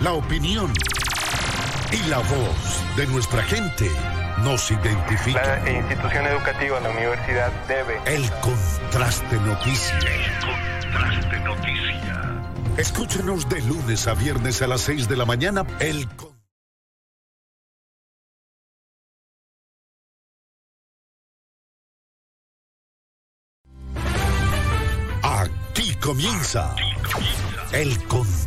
La opinión. Y la voz de nuestra gente nos identifica. La institución educativa, la universidad debe. El contraste noticia. El contraste noticia. Escúchenos de lunes a viernes a las 6 de la mañana. El Aquí comienza el contraste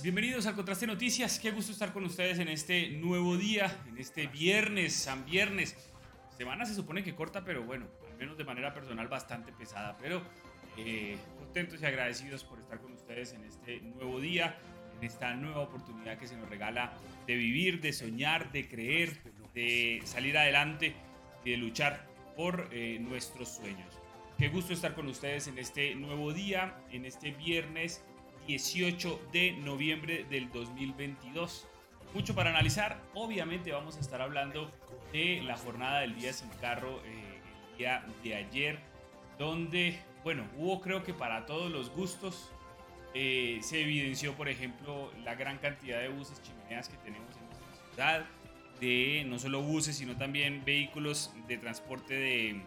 Bienvenidos al Contraste Noticias. Qué gusto estar con ustedes en este nuevo día, en este viernes, San Viernes. Semana se supone que corta, pero bueno, al menos de manera personal bastante pesada. Pero eh, contentos y agradecidos por estar con ustedes en este nuevo día, en esta nueva oportunidad que se nos regala de vivir, de soñar, de creer, de salir adelante y de luchar por eh, nuestros sueños. Qué gusto estar con ustedes en este nuevo día, en este viernes 18 de noviembre del 2022. Mucho para analizar. Obviamente vamos a estar hablando de la jornada del día sin carro eh, el día de ayer, donde, bueno, hubo creo que para todos los gustos. eh, se evidenció, por ejemplo, la gran cantidad de buses chimeneas que tenemos en nuestra ciudad, de no solo buses, sino también vehículos de transporte de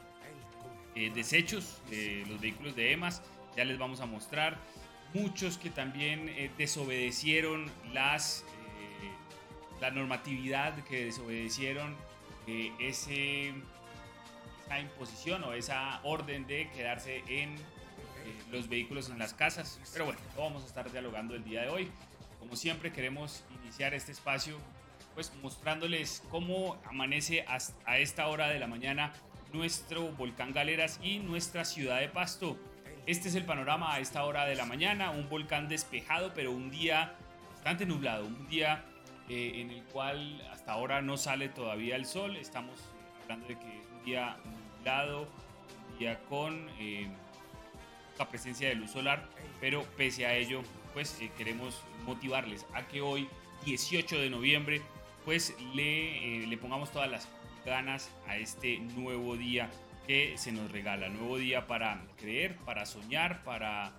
eh, desechos, de los vehículos de EMAS. Ya les vamos a mostrar muchos que también eh, desobedecieron las, eh, la normatividad, que desobedecieron eh, ese, esa imposición o esa orden de quedarse en los vehículos en las casas. Pero bueno, lo vamos a estar dialogando el día de hoy. Como siempre queremos iniciar este espacio pues mostrándoles cómo amanece a esta hora de la mañana nuestro volcán Galeras y nuestra ciudad de Pasto. Este es el panorama a esta hora de la mañana, un volcán despejado, pero un día bastante nublado, un día eh, en el cual hasta ahora no sale todavía el sol. Estamos eh, hablando de que es un día nublado, un día con eh, la presencia de luz solar, pero pese a ello, pues eh, queremos motivarles a que hoy, 18 de noviembre, pues le, le pongamos todas las ganas a este nuevo día que se nos regala. Nuevo día para creer, para soñar, para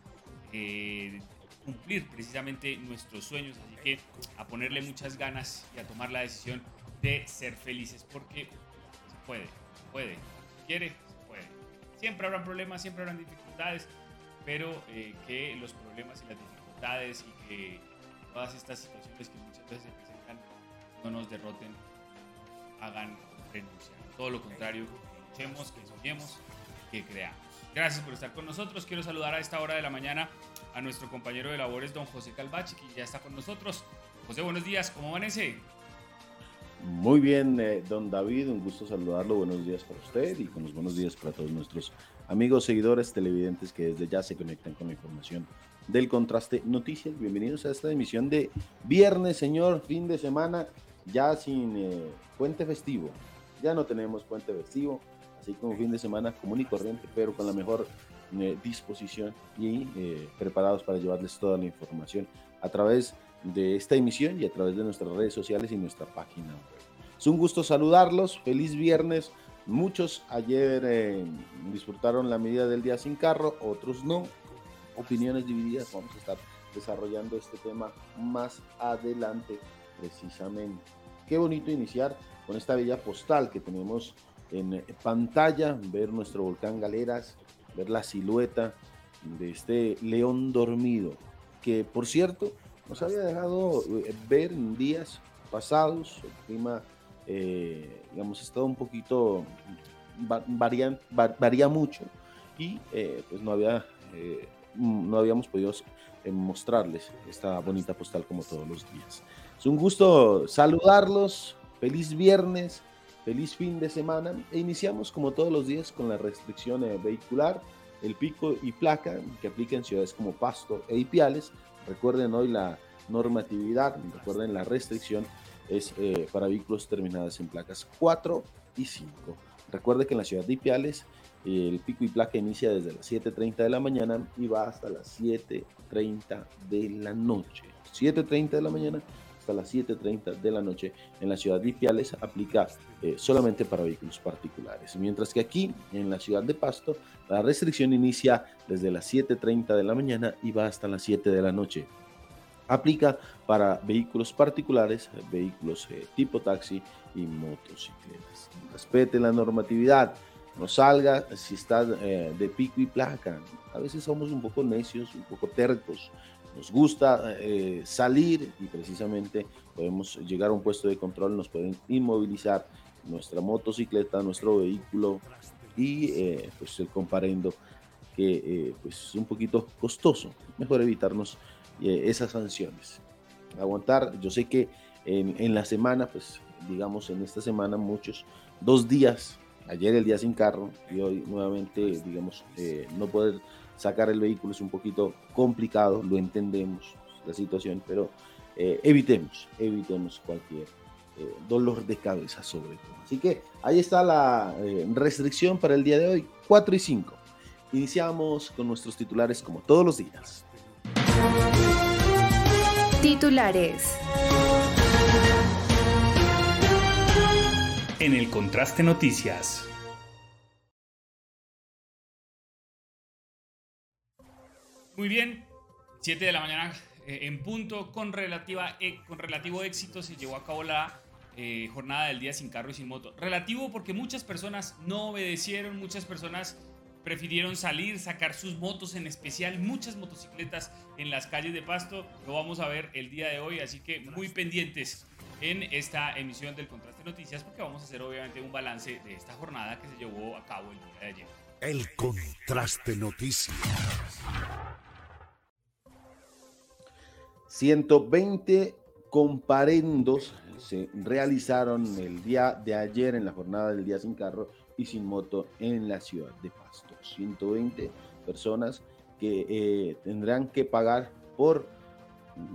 eh, cumplir precisamente nuestros sueños. Así que a ponerle muchas ganas y a tomar la decisión de ser felices porque se puede, se puede. Si quiere, se puede. Siempre habrán problemas, siempre habrán dificultades, pero eh, que los problemas y las dificultades y que todas estas situaciones que muchas veces se presentan no nos derroten, hagan renunciar. Todo lo contrario, que soñemos, que creamos. Gracias por estar con nosotros. Quiero saludar a esta hora de la mañana a nuestro compañero de labores, don José Calvache, que ya está con nosotros. José, buenos días, ¿cómo amanece? Muy bien, eh, don David, un gusto saludarlo. Buenos días para usted y con los buenos días para todos nuestros amigos, seguidores, televidentes que desde ya se conectan con la información del Contraste Noticias. Bienvenidos a esta emisión de viernes, señor, fin de semana, ya sin eh, puente festivo. Ya no tenemos puente festivo, así como fin de semana común y corriente, pero con la mejor eh, disposición y eh, preparados para llevarles toda la información a través de esta emisión y a través de nuestras redes sociales y nuestra página web. Es un gusto saludarlos, feliz viernes. Muchos ayer eh, disfrutaron la medida del día sin carro, otros no. Opiniones divididas, vamos a estar desarrollando este tema más adelante precisamente. Qué bonito iniciar con esta bella postal que tenemos en pantalla, ver nuestro volcán Galeras, ver la silueta de este león dormido, que por cierto nos había dejado eh, ver en días pasados, el clima, eh, digamos, estado un poquito, varía, varía mucho y eh, pues no, había, no habíamos podido mostrarles esta bonita postal como todos los días. Es un gusto saludarlos, feliz viernes, Feliz fin de semana e iniciamos como todos los días con la restricción eh, vehicular, el pico y placa que aplica en ciudades como Pasto e Ipiales. Recuerden hoy la normatividad, recuerden la restricción es eh, para vehículos terminados en placas 4 y 5. Recuerde que en la ciudad de Ipiales el pico y placa inicia desde las 7.30 de la mañana y va hasta las 7.30 de la noche. 7.30 de la mañana hasta las 7.30 de la noche en la ciudad de Ipiales aplica eh, solamente para vehículos particulares. Mientras que aquí, en la ciudad de Pasto, la restricción inicia desde las 7.30 de la mañana y va hasta las 7 de la noche. Aplica para vehículos particulares, vehículos eh, tipo taxi y motocicletas. Respete la normatividad, no salga si está eh, de pico y placa. A veces somos un poco necios, un poco tercos nos gusta eh, salir y precisamente podemos llegar a un puesto de control, nos pueden inmovilizar nuestra motocicleta, nuestro vehículo y eh, pues el comparendo que eh, pues es un poquito costoso. Mejor evitarnos esas sanciones. Aguantar, yo sé que en, en, la semana, pues digamos en esta semana muchos, dos días, ayer el día sin carro y hoy nuevamente, digamos, no poder sacar el vehículo es un poquito complicado, lo entendemos la situación, pero eh, evitemos, evitemos cualquier eh, dolor de cabeza sobre todo. Así que ahí está la eh, restricción para el día de hoy, 4 y 5. Iniciamos con nuestros titulares como todos los días. Titulares. En el contraste noticias. Muy bien, 7 de la mañana eh, en punto, con, relativa, eh, con relativo éxito se llevó a cabo la eh, jornada del día sin carro y sin moto. Relativo porque muchas personas no obedecieron, muchas personas prefirieron salir, sacar sus motos, en especial muchas motocicletas en las calles de Pasto. Lo vamos a ver el día de hoy, así que muy pendientes en esta emisión del Contraste Noticias porque vamos a hacer obviamente un balance de esta jornada que se llevó a cabo el día de ayer. El Contraste Noticias. 120 comparendos se realizaron el día de ayer en la jornada del día sin carro y sin moto en la ciudad de Pasto. 120 personas que eh, tendrán que pagar por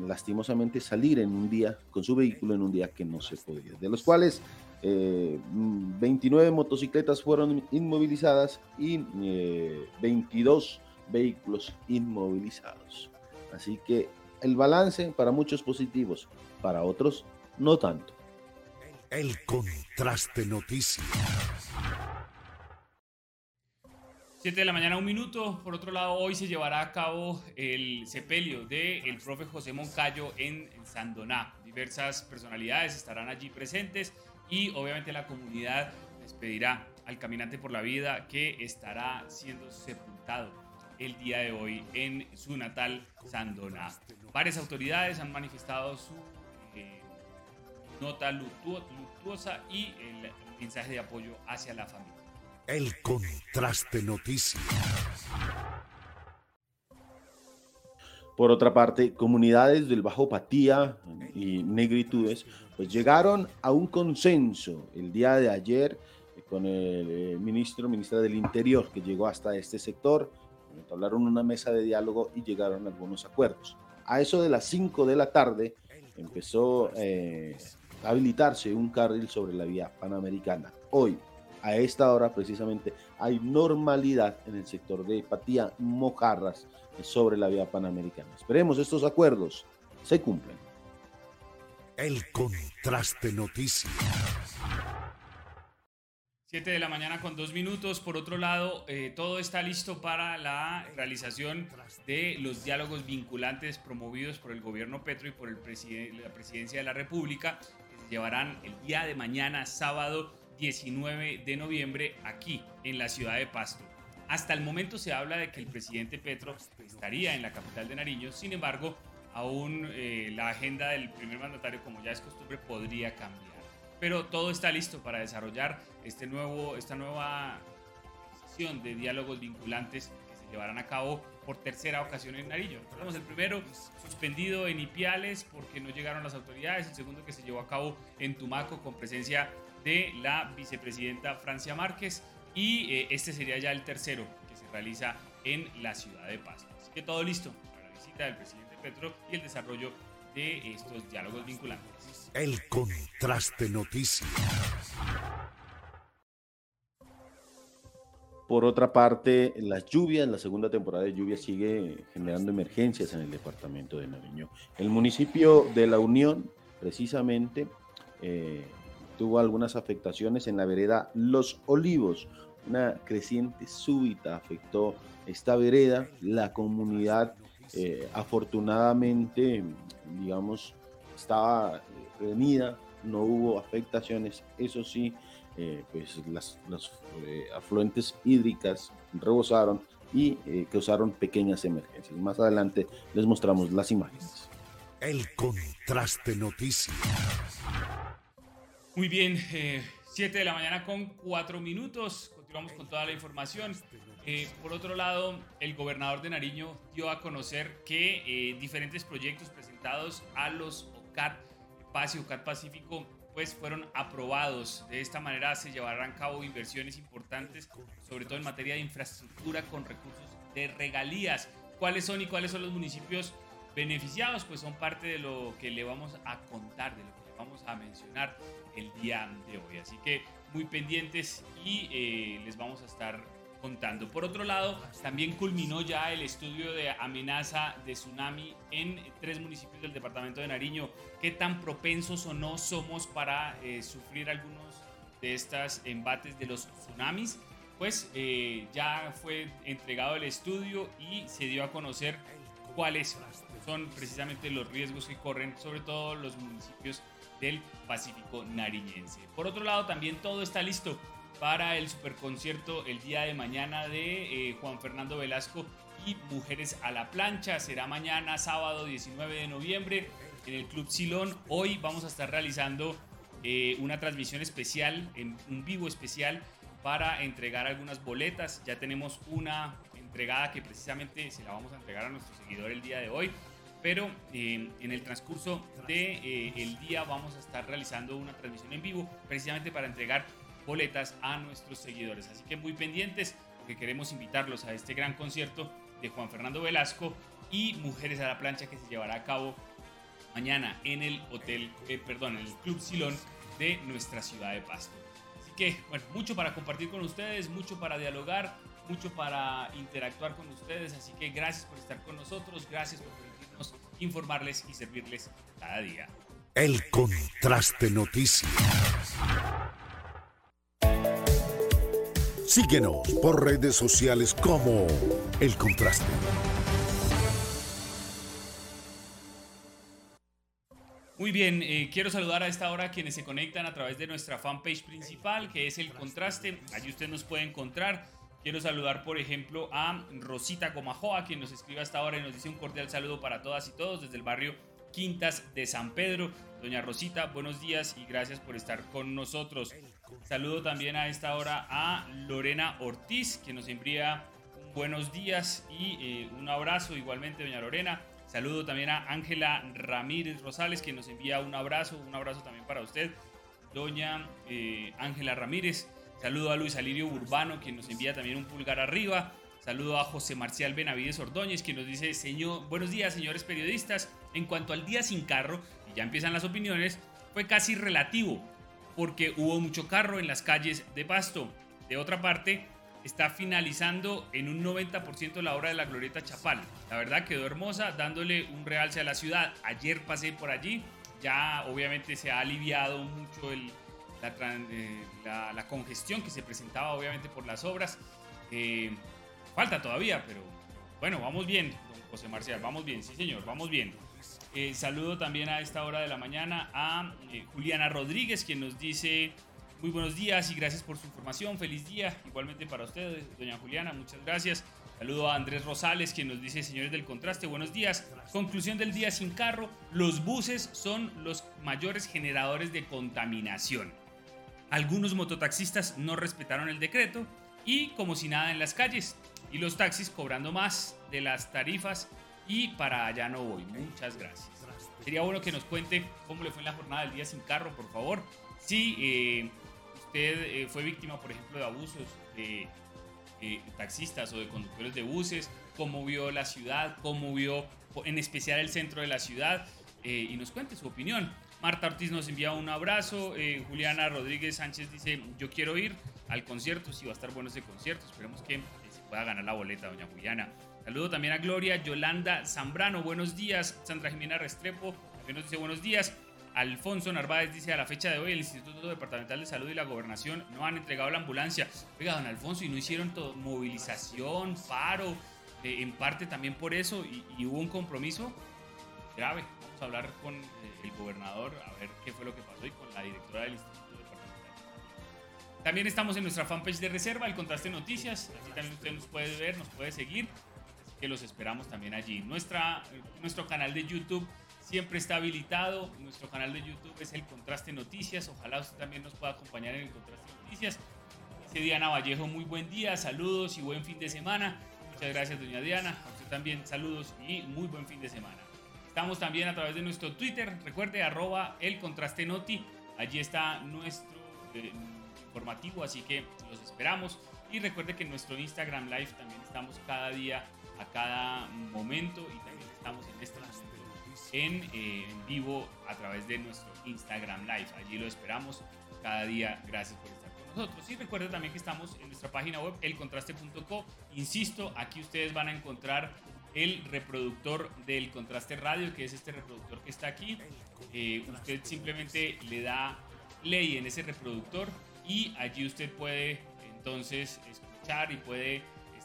lastimosamente salir en un día con su vehículo en un día que no se podía, de los cuales 29 eh, motocicletas fueron inmovilizadas y 22 eh, vehículos inmovilizados. Así que el balance para muchos positivos, para otros no tanto. El contraste noticias. 7 de la mañana, un minuto. Por otro lado, hoy se llevará a cabo el sepelio del el profe José Moncayo en, Sandoná. Diversas personalidades estarán allí presentes y obviamente la comunidad despedirá al caminante por la vida que estará siendo sepultado el día de hoy en su natal Sandoná. Varias autoridades han manifestado su eh, nota luctuosa y el mensaje de apoyo hacia la familia. El contraste noticias. Por otra parte, comunidades del Bajo Patía y Negritudes pues llegaron a un consenso el día de ayer con el eh, ministro, ministra del Interior, que llegó hasta este sector Hablaron una mesa de diálogo y llegaron a algunos acuerdos. A eso de las 5 de la tarde empezó eh, habilitarse un carril sobre la vía panamericana. Hoy, a esta hora precisamente, hay normalidad en el sector de Patía Mojarras sobre la vía panamericana. Esperemos estos acuerdos se cumplen. El contraste noticias. 7 de la mañana con dos minutos. Por otro lado, eh, todo está listo para la realización de los diálogos vinculantes promovidos por el gobierno Petro y por la presidencia de la República, que se llevarán el día de mañana, sábado 19 de noviembre, aquí en la ciudad de Pasto. Hasta el momento se habla de que el presidente Petro estaría en la capital de Nariño, sin embargo, aún eh, la agenda del primer mandatario, como ya es costumbre, podría cambiar pero todo está listo para desarrollar este nuevo, esta nueva sesión de diálogos vinculantes que se llevarán a cabo por tercera ocasión en Nariño. Recordemos el primero suspendido en Ipiales porque no llegaron las autoridades, el segundo que se llevó a cabo en Tumaco con presencia de la vicepresidenta Francia Márquez y eh, este sería ya el tercero que se realiza en la ciudad de Pasto. Así que todo listo para la visita del presidente Petro y el desarrollo de estos diálogos vinculantes. El contraste noticias. Por otra parte, las lluvias, la segunda temporada de lluvia sigue generando emergencias en el departamento de Nariño. El municipio de La Unión, precisamente, eh, tuvo algunas afectaciones en la vereda Los Olivos. Una creciente súbita afectó esta vereda. La comunidad, eh, afortunadamente, digamos, estaba prevenida, no hubo afectaciones, eso sí, eh, pues las, eh, afluentes hídricas rebosaron y eh, causaron pequeñas emergencias. Más adelante les mostramos las imágenes. El contraste noticias. Muy bien, 7 de la mañana con 4 minutos. Continuamos con toda la información. por otro lado, el gobernador de Nariño dio a conocer que diferentes proyectos presentados a los OCAT Espacio CAT Pacífico pues fueron aprobados. De esta manera se llevarán a cabo inversiones importantes, sobre todo en materia de infraestructura con recursos de regalías. ¿Cuáles son y cuáles son los municipios beneficiados? Pues son parte de lo que le vamos a contar, de lo que le vamos a mencionar el día de hoy. Así que muy pendientes y eh, les vamos a estar contando. Por otro lado, también culminó ya el estudio de amenaza de tsunami en tres municipios del departamento de Nariño. ¿Qué tan propensos o no somos para eh, sufrir algunos de estos embates de los tsunamis? Pues eh, ya fue entregado el estudio y se dio a conocer cuáles son precisamente los riesgos que corren, sobre todo los municipios del Pacífico nariñense. Por otro lado, también todo está listo para el superconcierto el día de mañana de eh, Juan Fernando Velasco y Mujeres a la Plancha. Será mañana, sábado 19 de noviembre, en el Club Silón. Hoy vamos a estar realizando eh, una transmisión especial, en un vivo especial, para entregar algunas boletas. Ya tenemos una entregada que precisamente se la vamos a entregar a nuestro seguidor el día de hoy. Pero eh, en el transcurso del de, el día vamos a estar realizando una transmisión en vivo precisamente para entregar boletas a nuestros seguidores. Así que muy pendientes porque queremos invitarlos a este gran concierto de Juan Fernando Velasco y Mujeres a la Plancha que se llevará a cabo mañana en el hotel, eh, perdón, en el Club Silón de nuestra ciudad de Pasto. Así que, bueno, mucho para compartir con ustedes, mucho para dialogar, mucho para interactuar con ustedes. Así que gracias por estar con nosotros, gracias por permitirnos informarles y servirles cada día. El contraste noticias. Síguenos por redes sociales como El Contraste. Muy bien, eh, quiero saludar a esta hora a quienes se conectan a través de nuestra fanpage principal, que es El Contraste. Allí usted nos puede encontrar. Quiero saludar, por ejemplo, a Rosita Gomajoa, quien nos escribe hasta ahora y nos dice un cordial saludo para todas y todos desde el barrio Quintas de San Pedro. Doña Rosita, buenos días y gracias por estar con nosotros. Saludo también a esta hora a Lorena Ortiz, que nos envía buenos días y eh, un abrazo igualmente, doña Lorena. Saludo también a Ángela Ramírez Rosales, que nos envía un abrazo, un abrazo también para usted, doña eh, Ángela Ramírez. Saludo a Luis Alirio Urbano, quien nos envía también un pulgar arriba. Saludo a José Marcial Benavides Ordóñez, quien nos dice, señor, buenos días, señores periodistas. En cuanto al día sin carro, y ya empiezan las opiniones, fue casi relativo, porque hubo mucho carro en las calles de Pasto. De otra parte, está finalizando en un 90% la obra de la Glorieta Chapal. La verdad quedó hermosa, dándole un realce a la ciudad. Ayer pasé por allí, ya obviamente se ha aliviado mucho el, la, eh, la, congestión que se presentaba obviamente por las obras. Eh, falta todavía, pero bueno, vamos bien, don José Marcial, vamos bien, sí señor, vamos bien. Eh, saludo también a esta hora de la mañana a eh, Juliana Rodríguez, quien nos dice muy buenos días y gracias por su información. Feliz día. Igualmente para ustedes, doña Juliana, muchas gracias. Saludo a Andrés Rosales, quien nos dice, señores del contraste, buenos días. Conclusión del día sin carro, los buses son los mayores generadores de contaminación. Algunos mototaxistas no respetaron el decreto y como si nada en las calles. Y los taxis cobrando más de las tarifas y para allá no voy. Muchas gracias. Sería bueno que nos cuente cómo le fue en la jornada del día sin carro, por favor. Si eh, usted eh, fue víctima, por ejemplo, de abusos de eh, taxistas o de conductores de buses, cómo vio la ciudad, cómo vio en especial el centro de la ciudad eh, y nos cuente su opinión. Marta Ortiz nos envía un abrazo. Eh, Juliana Rodríguez Sánchez dice: Yo quiero ir al concierto. Si va a estar bueno ese concierto. Esperemos que se pueda ganar la boleta, doña Juliana. Saludo también a Gloria Yolanda Zambrano. Buenos días. Sandra Jimena Restrepo también nos dice: Buenos días. Alfonso Narváez dice a la fecha de hoy el Instituto Departamental de Salud y la Gobernación no han entregado la ambulancia. Oiga, don Alfonso, y no hicieron todo, movilización, paro, eh, en parte también por eso, y, hubo un compromiso grave. Vamos a hablar con eh, el gobernador a ver qué fue lo que pasó y con la directora del Instituto Departamental. También estamos en nuestra fanpage de reserva, el Contraste Noticias. Así también usted nos puede ver, nos puede seguir. Que los esperamos también allí. Nuestra, nuestro canal de YouTube siempre está habilitado. Nuestro canal de YouTube es el Contraste Noticias. Ojalá usted también nos pueda acompañar en el Contraste Noticias. Dice Diana Vallejo, muy buen día, saludos y buen fin de semana. Muchas gracias, doña Diana. A usted también saludos y muy buen fin de semana. Estamos también a través de nuestro Twitter. Recuerde, arroba el Contraste Noti. Allí está nuestro eh, informativo, así que los esperamos. Y recuerde que en nuestro Instagram Live también estamos cada día, a cada momento y también estamos en este en, eh, en, vivo a través de nuestro Instagram Live. Allí lo esperamos cada día. Gracias por estar con nosotros. Y recuerden también que estamos en nuestra página web, elcontraste.co. Insisto, aquí ustedes van a encontrar el reproductor del Contraste Radio, que es este reproductor que está aquí. Eh, usted simplemente le da play en ese reproductor y allí usted puede entonces escuchar y puede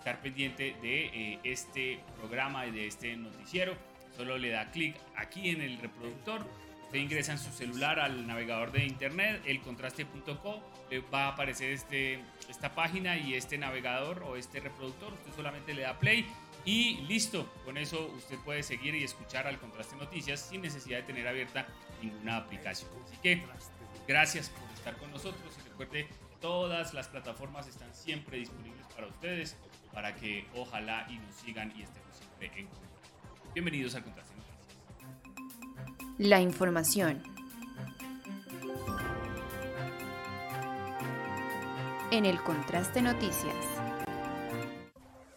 estar pendiente de eh, este programa y de este noticiero solo le da clic aquí en el reproductor. Usted ingresa en su celular al navegador de internet, elcontraste.co, le va a aparecer este, esta página y este navegador o este reproductor. Usted solamente le da play y listo. Con eso usted puede seguir y escuchar al Contraste Noticias sin necesidad de tener abierta ninguna aplicación. Así que gracias por estar con nosotros y recuerde, todas las plataformas están siempre disponibles para ustedes para que ojalá y nos sigan y estemos siempre en contacto. Bienvenidos al Contraste Noticias. La información. En el Contraste Noticias.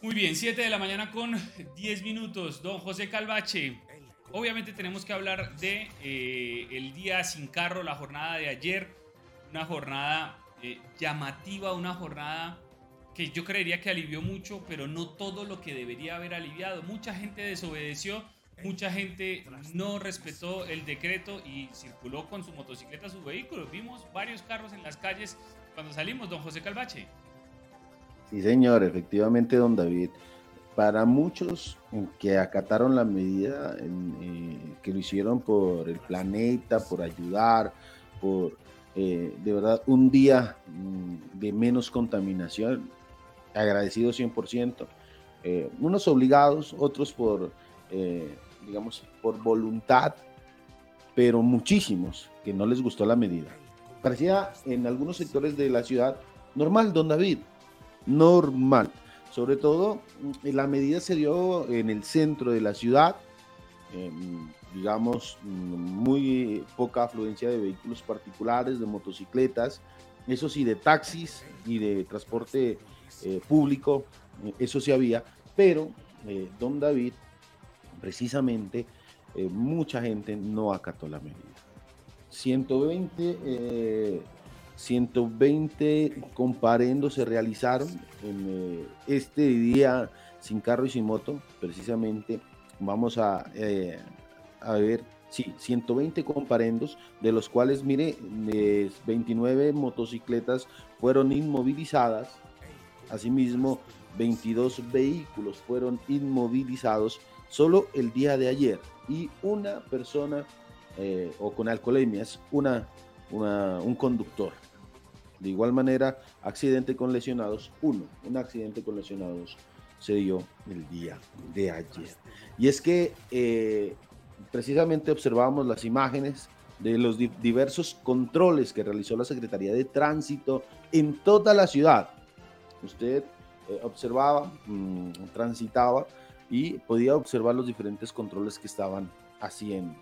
Muy bien, 7 de la mañana con 10 minutos. Don José Calvache. Obviamente tenemos que hablar de eh, el día sin carro, la jornada de ayer. Una jornada eh, llamativa, una jornada que yo creería que alivió mucho, pero no todo lo que debería haber aliviado. Mucha gente desobedeció, mucha gente no respetó el decreto y circuló con su motocicleta, su vehículo. Vimos varios carros en las calles cuando salimos, don José Calvache. Sí, señor, efectivamente, don David. Para muchos que acataron la medida, eh, que lo hicieron por el planeta, por ayudar, por eh, de verdad un día mm, de menos contaminación, agradecido 100%. Eh, unos obligados, otros por, eh, digamos, por voluntad, pero muchísimos que no les gustó la medida. Parecía en algunos sectores de la ciudad normal, don David, normal. Sobre todo, mm, la medida se dio en el centro de la ciudad, eh, digamos, mm, muy poca afluencia de vehículos particulares, de motocicletas, eso sí, de taxis y de transporte eh, público, eh, eso sí había, pero eh, don David, precisamente, mucha gente no acató la medida. 120, eh, 120 comparendos se realizaron en este día sin carro y sin moto, precisamente vamos a, a ver, sí, 120 comparendos, de los cuales, mire, 29 motocicletas fueron inmovilizadas, asimismo 22 vehículos fueron inmovilizados solo el día de ayer y una persona eh, o con alcoholemias, una, un conductor. De igual manera, accidente con lesionados, uno, un accidente con lesionados se dio el día de ayer. Y es que eh, precisamente observábamos las imágenes de los diversos controles que realizó la Secretaría de Tránsito en toda la ciudad. Usted eh, observaba, mm, transitaba y podía observar los diferentes controles que estaban haciendo.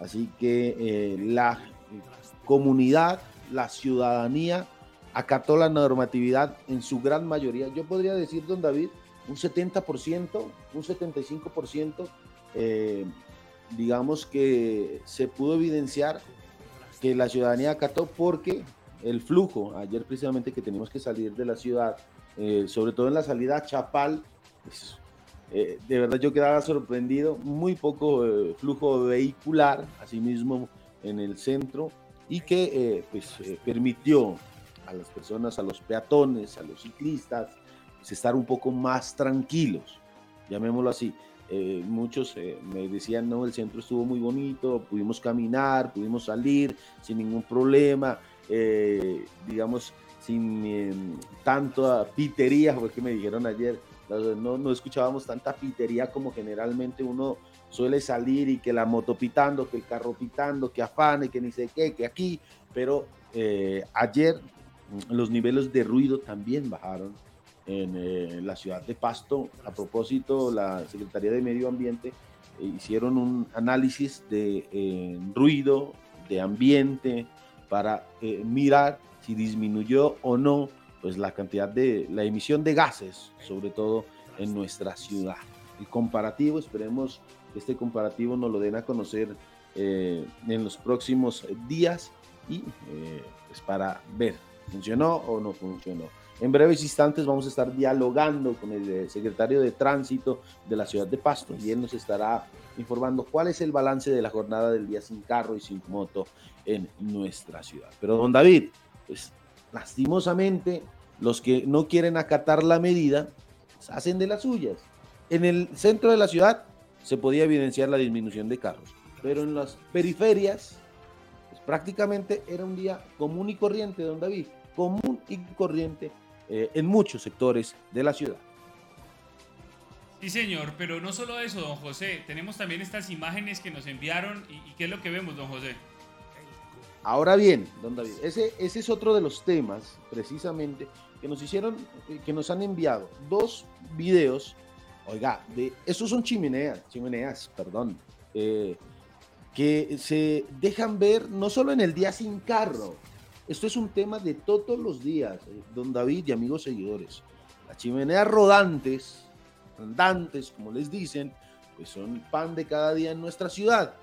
Así que eh, la comunidad, la ciudadanía acató la normatividad en su gran mayoría. Yo podría decir, don David, un 70%, un 75%, eh, digamos que se pudo evidenciar que la ciudadanía acató porque el flujo, ayer precisamente que teníamos que salir de la ciudad, eh, sobre todo en la salida a Chapal, pues, eh, de verdad yo quedaba sorprendido, muy poco flujo vehicular, asimismo en el centro, y que pues, permitió a las personas, a los peatones, a los ciclistas, pues, estar un poco más tranquilos, llamémoslo así. Eh, muchos eh, me decían, no, el centro estuvo muy bonito, pudimos caminar, pudimos salir sin ningún problema, eh, digamos, sin em, tanto pitería, porque me dijeron ayer, no, no escuchábamos tanta pitería como generalmente uno suele salir y que la moto pitando, que el carro pitando, que afane, que ni sé qué, que aquí, pero ayer los niveles de ruido también bajaron en eh, la ciudad de Pasto. A propósito, la Secretaría de Medio Ambiente eh, hicieron un análisis de eh, ruido, de ambiente, para mirar si disminuyó o no pues, la cantidad de la emisión de gases, sobre todo en nuestra ciudad. El comparativo, esperemos que este comparativo nos lo den a conocer en los próximos días y pues para ver, ¿funcionó o no funcionó? En breves instantes vamos a estar dialogando con el eh, secretario de Tránsito de la ciudad de Pasto y él nos estará informando cuál es el balance de la jornada del día sin carro y sin moto en nuestra ciudad. Pero don David, pues lastimosamente los que no quieren acatar la medida pues, hacen de las suyas. En el centro de la ciudad se podía evidenciar la disminución de carros, pero en las periferias pues, prácticamente era un día común y corriente, don David, común y corriente eh, en muchos sectores de la ciudad. Sí, señor, pero no solo eso, don José, tenemos también estas imágenes que nos enviaron y, qué es lo que vemos, don José. Ahora bien, don David, ese, es otro de los temas, precisamente, que nos hicieron, eh, que nos han enviado dos videos, oiga, de, esos son chimeneas, chimeneas, perdón, eh, que se dejan ver no solo en el día sin carro, esto es un tema de todos los días, eh, don David y amigos seguidores. Las chimeneas rodantes, andantes, como les dicen, pues son pan de cada día en nuestra ciudad.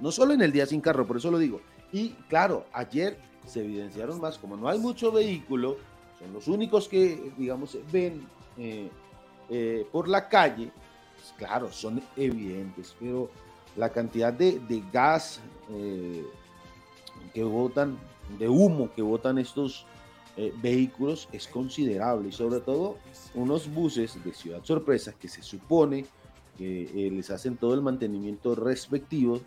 No solo en el día sin carro, por eso lo digo. Y claro, ayer se evidenciaron más, como no hay mucho vehículo, son los únicos que, digamos, ven eh, eh, por la calle, pues claro, son evidentes, pero la cantidad de, gas que botan de humo que botan estos eh, vehículos es considerable y sobre todo unos buses de Ciudad Sorpresa que se supone que eh, les hacen todo el mantenimiento respectivo,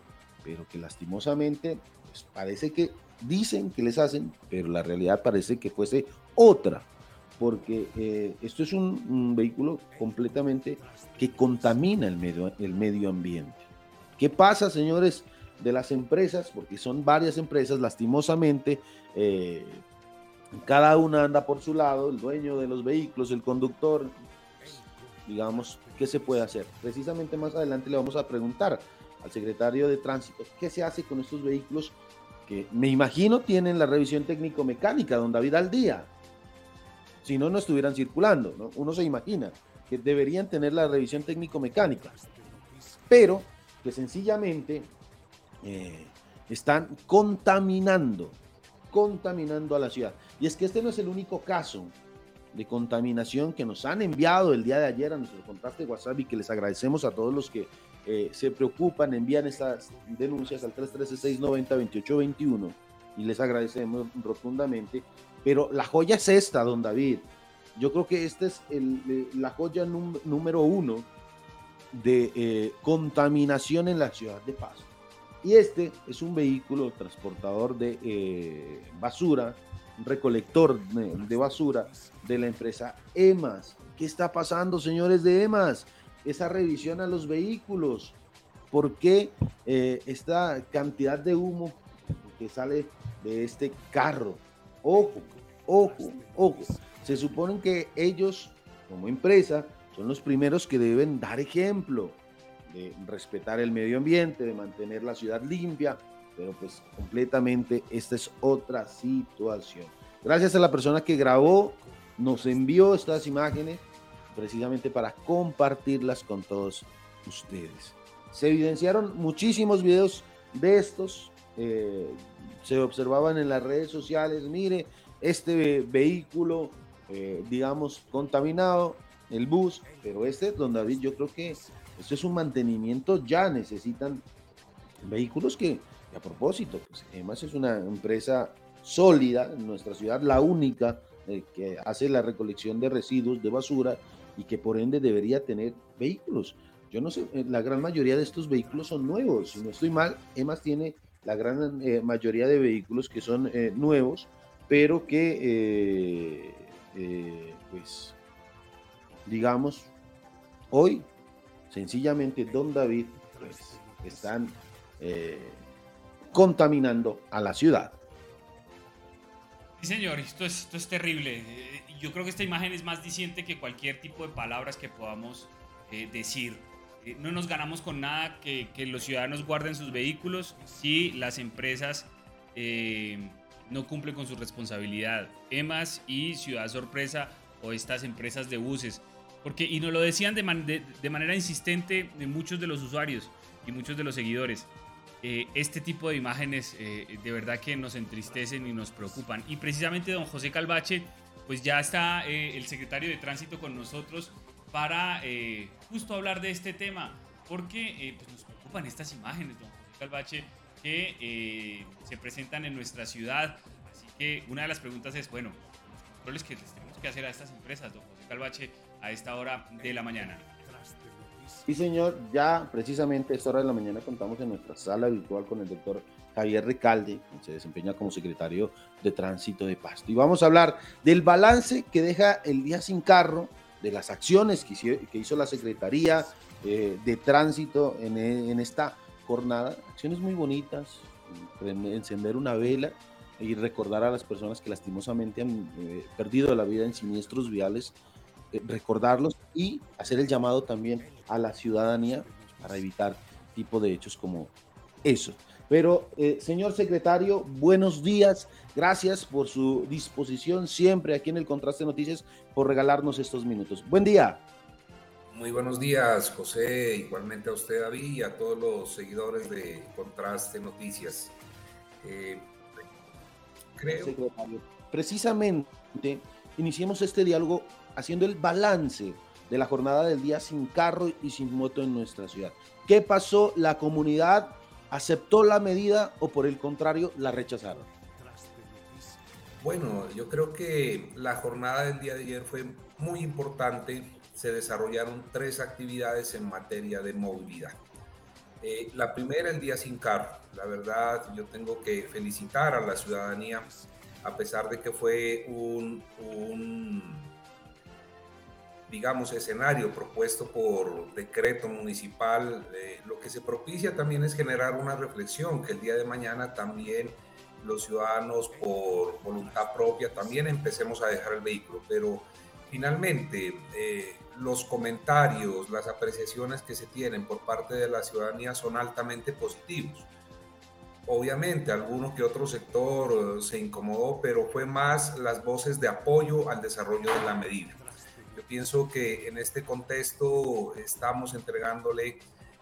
pero que lastimosamente pues, parece que dicen que les hacen, pero la realidad parece que fuese otra, porque eh, esto es un, vehículo completamente que contamina el medio, el medio ambiente. ¿Qué pasa, señores? de las empresas, porque son varias empresas, lastimosamente, eh, cada una anda por su lado, el dueño de los vehículos, el conductor, digamos, ¿qué se puede hacer? Precisamente más adelante le vamos a preguntar al secretario de tránsito qué se hace con estos vehículos que me imagino tienen la revisión técnico-mecánica, don David al día. Si no, no estuvieran circulando, ¿no? Uno se imagina que deberían tener la revisión técnico-mecánica, pero que sencillamente eh, están contaminando, contaminando a la ciudad. Y es que este no es el único caso de contaminación que nos han enviado el día de ayer a nuestro contraste WhatsApp y que les agradecemos a todos los que eh, se preocupan, envían estas denuncias al 313-690-2821 y les agradecemos rotundamente. Pero la joya es esta, don David. Yo creo que esta es el, la joya número uno de eh, contaminación en la ciudad de Paz. Y este es un vehículo transportador de eh, basura, recolector de, basura de la empresa EMAS. ¿Qué está pasando, señores de EMAS? Esa revisión a los vehículos. ¿Por qué eh, esta cantidad de humo que sale de este carro? Ojo, ojo, ojo. Se supone que ellos, como empresa, son los primeros que deben dar ejemplo respetar el medio ambiente, de mantener la ciudad limpia, pero pues completamente esta es otra situación. Gracias a la persona que grabó, nos envió estas imágenes precisamente para compartirlas con todos ustedes. Se evidenciaron muchísimos videos de estos, eh, se observaban en las redes sociales, mire, este vehículo, eh, digamos, contaminado, el bus, pero este, don David, yo creo que esto es un mantenimiento, ya necesitan vehículos que, a propósito, pues además es una empresa sólida en nuestra ciudad, la única eh, que hace la recolección de residuos de basura y que por ende debería tener vehículos. Yo no sé, eh, la gran mayoría de estos vehículos son nuevos, si no estoy mal, EMAS tiene la gran eh, mayoría de vehículos que son nuevos, pero que pues digamos, hoy sencillamente Don David pues, están eh, contaminando a la ciudad. Sí, señor, esto es, esto es terrible. Eh, yo creo que esta imagen es más diciente que cualquier tipo de palabras que podamos eh, decir. no nos ganamos con nada que, que, los ciudadanos guarden sus vehículos si las empresas no cumplen con su responsabilidad. EMAS y Ciudad Sorpresa o estas empresas de buses porque, y nos lo decían de, manera insistente muchos de los usuarios y muchos de los seguidores. Eh, este tipo de imágenes eh, de verdad que nos entristecen y nos preocupan. Y precisamente don José Calvache, pues ya está eh, el secretario de Tránsito con nosotros para justo hablar de este tema, porque pues nos preocupan estas imágenes, don José Calvache, que se presentan en nuestra ciudad. Así que una de las preguntas es, bueno, los controles que tenemos que hacer a estas empresas, don José Calvache, a esta hora de la mañana. Sí, señor, ya precisamente a esta hora de la mañana contamos en nuestra sala virtual con el doctor Javier Recalde, que se desempeña como secretario de Tránsito de Pasto. Y vamos a hablar del balance que deja el día sin carro, de las acciones que hizo, la Secretaría eh, de Tránsito en, en, esta jornada. Acciones muy bonitas, encender una vela y recordar a las personas que lastimosamente han eh, perdido la vida en siniestros viales recordarlos y hacer el llamado también a la ciudadanía para evitar tipo de hechos como eso. Pero, eh, señor secretario, buenos días. Gracias por su disposición siempre aquí en el Contraste Noticias por regalarnos estos minutos. Buen día. Muy buenos días, José. Igualmente a usted, David, y a todos los seguidores de Contraste Noticias. Eh, creo. Secretario, precisamente iniciemos este diálogo haciendo el balance de la jornada del día sin carro y sin moto en nuestra ciudad. ¿Qué pasó? ¿La comunidad aceptó la medida o por el contrario la rechazaron? Bueno, yo creo que la jornada del día de ayer fue muy importante. Se desarrollaron tres actividades en materia de movilidad. Eh, la primera, el día sin carro. La verdad, yo tengo que felicitar a la ciudadanía, a pesar de que fue un digamos, escenario propuesto por decreto municipal, eh, lo que se propicia también es generar una reflexión, que el día de mañana también los ciudadanos por voluntad propia también empecemos a dejar el vehículo, pero finalmente eh, los comentarios, las apreciaciones que se tienen por parte de la ciudadanía son altamente positivos. Obviamente, alguno que otro sector eh, se incomodó, pero fue más las voces de apoyo al desarrollo de la medida pienso que en este contexto estamos entregándole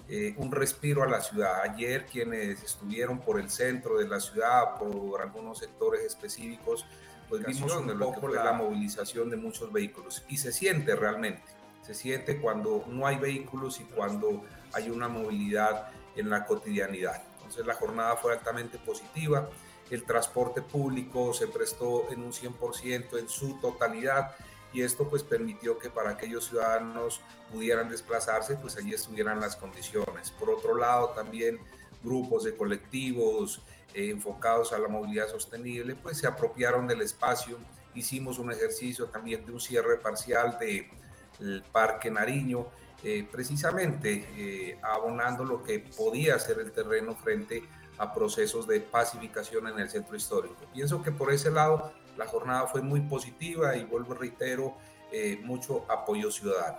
eh, un respiro a la ciudad. Ayer quienes estuvieron por el centro de la ciudad, por algunos sectores específicos, pues vimos un poco la movilización de muchos vehículos y se siente realmente, se siente cuando no hay vehículos y cuando hay una movilidad en la cotidianidad. Entonces la jornada fue altamente positiva, el transporte público se prestó en un 100% en su totalidad y esto pues permitió que para aquellos ciudadanos pudieran desplazarse, pues allí estuvieran las condiciones. Por otro lado, también grupos de colectivos eh, enfocados a la movilidad sostenible, pues se apropiaron del espacio. Hicimos un ejercicio también de un cierre parcial del de Parque Nariño, eh, precisamente eh, abonando lo que podía ser el terreno frente a procesos de pacificación en el centro histórico. Pienso que por ese lado la jornada fue muy positiva y vuelvo, reitero, eh, mucho apoyo ciudadano.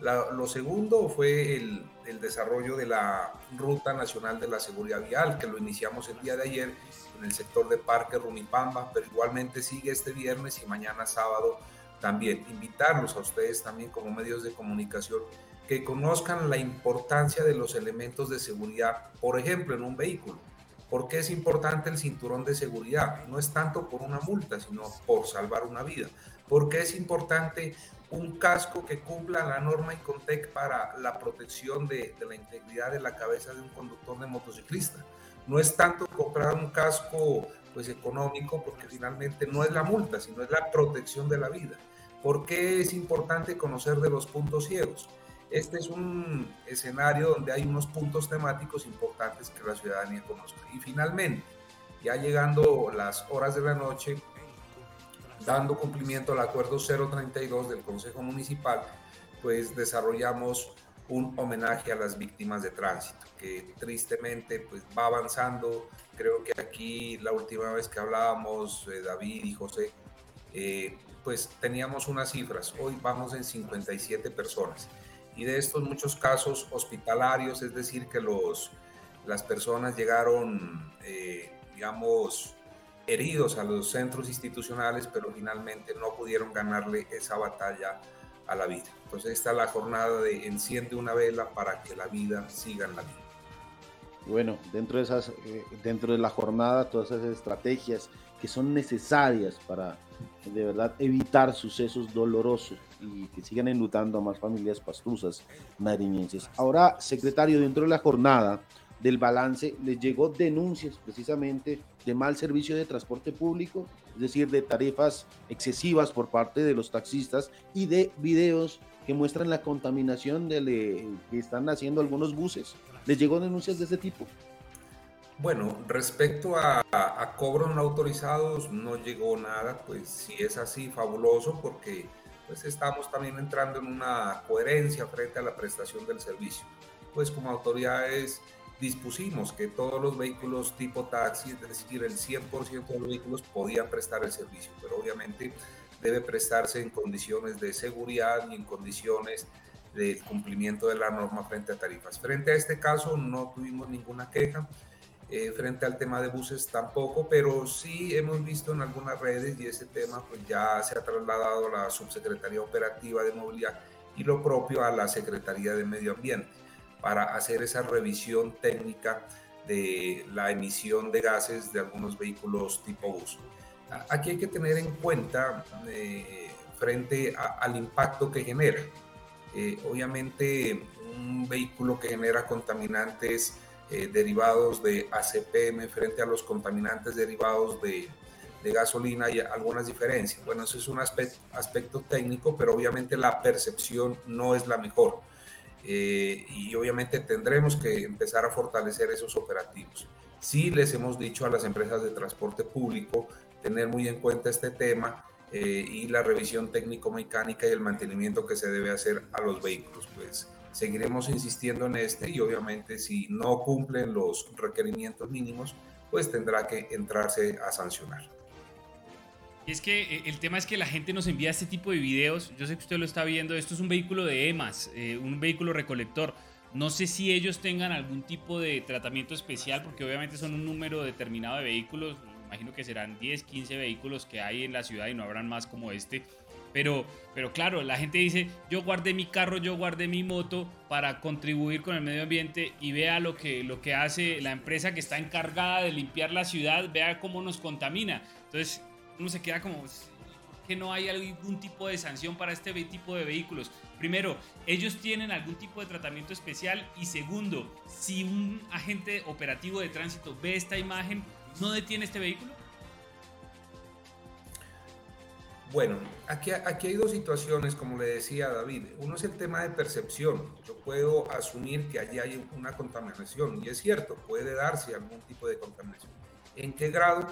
lo segundo fue el, el, desarrollo de la Ruta Nacional de la Seguridad Vial, que lo iniciamos el día de ayer en el sector de Parque Rumipamba, pero igualmente sigue este viernes y mañana sábado también. Invitarlos a ustedes también como medios de comunicación que conozcan la importancia de los elementos de seguridad, por ejemplo, en un vehículo ¿Por qué es importante el cinturón de seguridad? No es tanto por una multa, sino por salvar una vida. ¿Por qué es importante un casco que cumpla la norma ICONTEC para la protección de, de, la integridad de la cabeza de un conductor de motociclista? No es tanto comprar un casco pues económico, porque finalmente no es la multa, sino es la protección de la vida. ¿Por qué es importante conocer de los puntos ciegos? Este es un escenario donde hay unos puntos temáticos importantes que la ciudadanía conozca. Y finalmente, ya llegando las horas de la noche, dando cumplimiento al acuerdo 032 del Consejo Municipal, pues desarrollamos un homenaje a las víctimas de tránsito, que tristemente pues va avanzando. Creo que aquí la última vez que hablábamos, eh, David y José, eh, pues teníamos unas cifras. Hoy vamos en 57 personas y de estos muchos casos hospitalarios, es decir, que los, las personas llegaron, eh, digamos, heridos a los centros institucionales, pero finalmente no pudieron ganarle esa batalla a la vida. Entonces esta es la jornada de enciende una vela para que la vida siga en la vida. Bueno, dentro de, esas, eh, dentro de la jornada, todas esas estrategias que son necesarias para de verdad evitar sucesos dolorosos y que sigan enlutando a más familias pastruzas nariñenses. Ahora, secretario, dentro de la jornada del balance, les llegó denuncias precisamente de mal servicio de transporte público, es decir, de tarifas excesivas por parte de los taxistas y de videos que muestran la contaminación de que están haciendo algunos buses. ¿Les llegó denuncias de ese tipo? Bueno, respecto a, a, cobros no autorizados, no llegó nada, pues si es así, fabuloso, porque pues estamos también entrando en una coherencia frente a la prestación del servicio. Pues como autoridades dispusimos que todos los vehículos tipo taxi, es decir, el 100% de los vehículos podían prestar el servicio, pero obviamente debe prestarse en condiciones de seguridad y en condiciones de cumplimiento de la norma frente a tarifas. Frente a este caso no tuvimos ninguna queja. Eh, frente al tema de buses tampoco, pero sí hemos visto en algunas redes y ese tema pues ya se ha trasladado a la Subsecretaría Operativa de Movilidad y lo propio a la Secretaría de Medio Ambiente para hacer esa revisión técnica de la emisión de gases de algunos vehículos tipo bus. Aquí hay que tener en cuenta eh, frente al impacto que genera. Eh, obviamente un vehículo que genera contaminantes eh, derivados de ACPM frente a los contaminantes derivados de, de, gasolina y algunas diferencias. Bueno, eso es un aspecto, aspecto técnico, pero obviamente la percepción no es la mejor. Eh, y obviamente tendremos que empezar a fortalecer esos operativos. Sí les hemos dicho a las empresas de transporte público tener muy en cuenta este tema eh, y la revisión técnico-mecánica y el mantenimiento que se debe hacer a los vehículos. Pues seguiremos insistiendo en este y obviamente si no cumplen los requerimientos mínimos, pues tendrá que entrarse a sancionar. Es que eh, el tema es que la gente nos envía este tipo de videos. Yo sé que usted lo está viendo. Esto es un vehículo de EMAS, eh, un vehículo recolector. No sé si ellos tengan algún tipo de tratamiento especial, porque obviamente son un número determinado de vehículos. imagino que serán 10, 15 vehículos que hay en la ciudad y no habrán más como este Pero, pero claro, la gente dice, yo guardé mi carro, yo guardé mi moto para contribuir con el medio ambiente y vea lo que, lo que hace la empresa que está encargada de limpiar la ciudad, vea cómo nos contamina. Entonces uno se queda como que no hay algún tipo de sanción para este tipo de vehículos. Primero, ellos tienen algún tipo de tratamiento especial y segundo, si un agente operativo de tránsito ve esta imagen, ¿no detiene este vehículo? Bueno, aquí, aquí hay dos situaciones, como le decía David. Uno es el tema de percepción. Yo puedo asumir que allí hay una contaminación, y es cierto, puede darse algún tipo de contaminación. ¿En qué grado?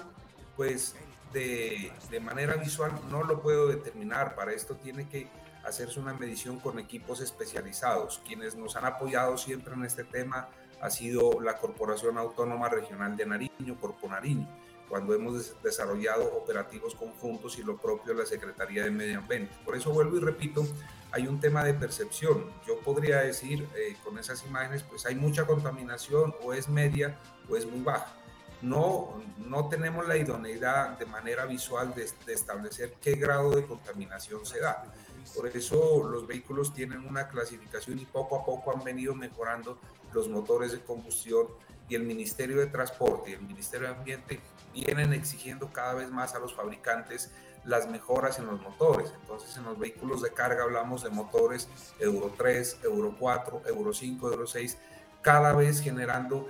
Pues de, de manera visual no lo puedo determinar. Para esto tiene que hacerse una medición con equipos especializados. Quienes nos han apoyado siempre en este tema ha sido la Corporación Autónoma Regional de Nariño, Corpo Nariño cuando hemos desarrollado operativos conjuntos y lo propio la Secretaría de Medio Ambiente. Por eso vuelvo y repito, hay un tema de percepción. Yo podría decir eh, con esas imágenes, pues hay mucha contaminación o es media o es muy baja. No, no tenemos la idoneidad de manera visual de, de establecer qué grado de contaminación se da. Por eso los vehículos tienen una clasificación y poco a poco han venido mejorando los motores de combustión y el Ministerio de Transporte y el Ministerio de Ambiente vienen exigiendo cada vez más a los fabricantes las mejoras en los motores. Entonces, en los vehículos de carga hablamos de motores Euro 3, Euro 4, Euro 5, Euro 6, cada vez generando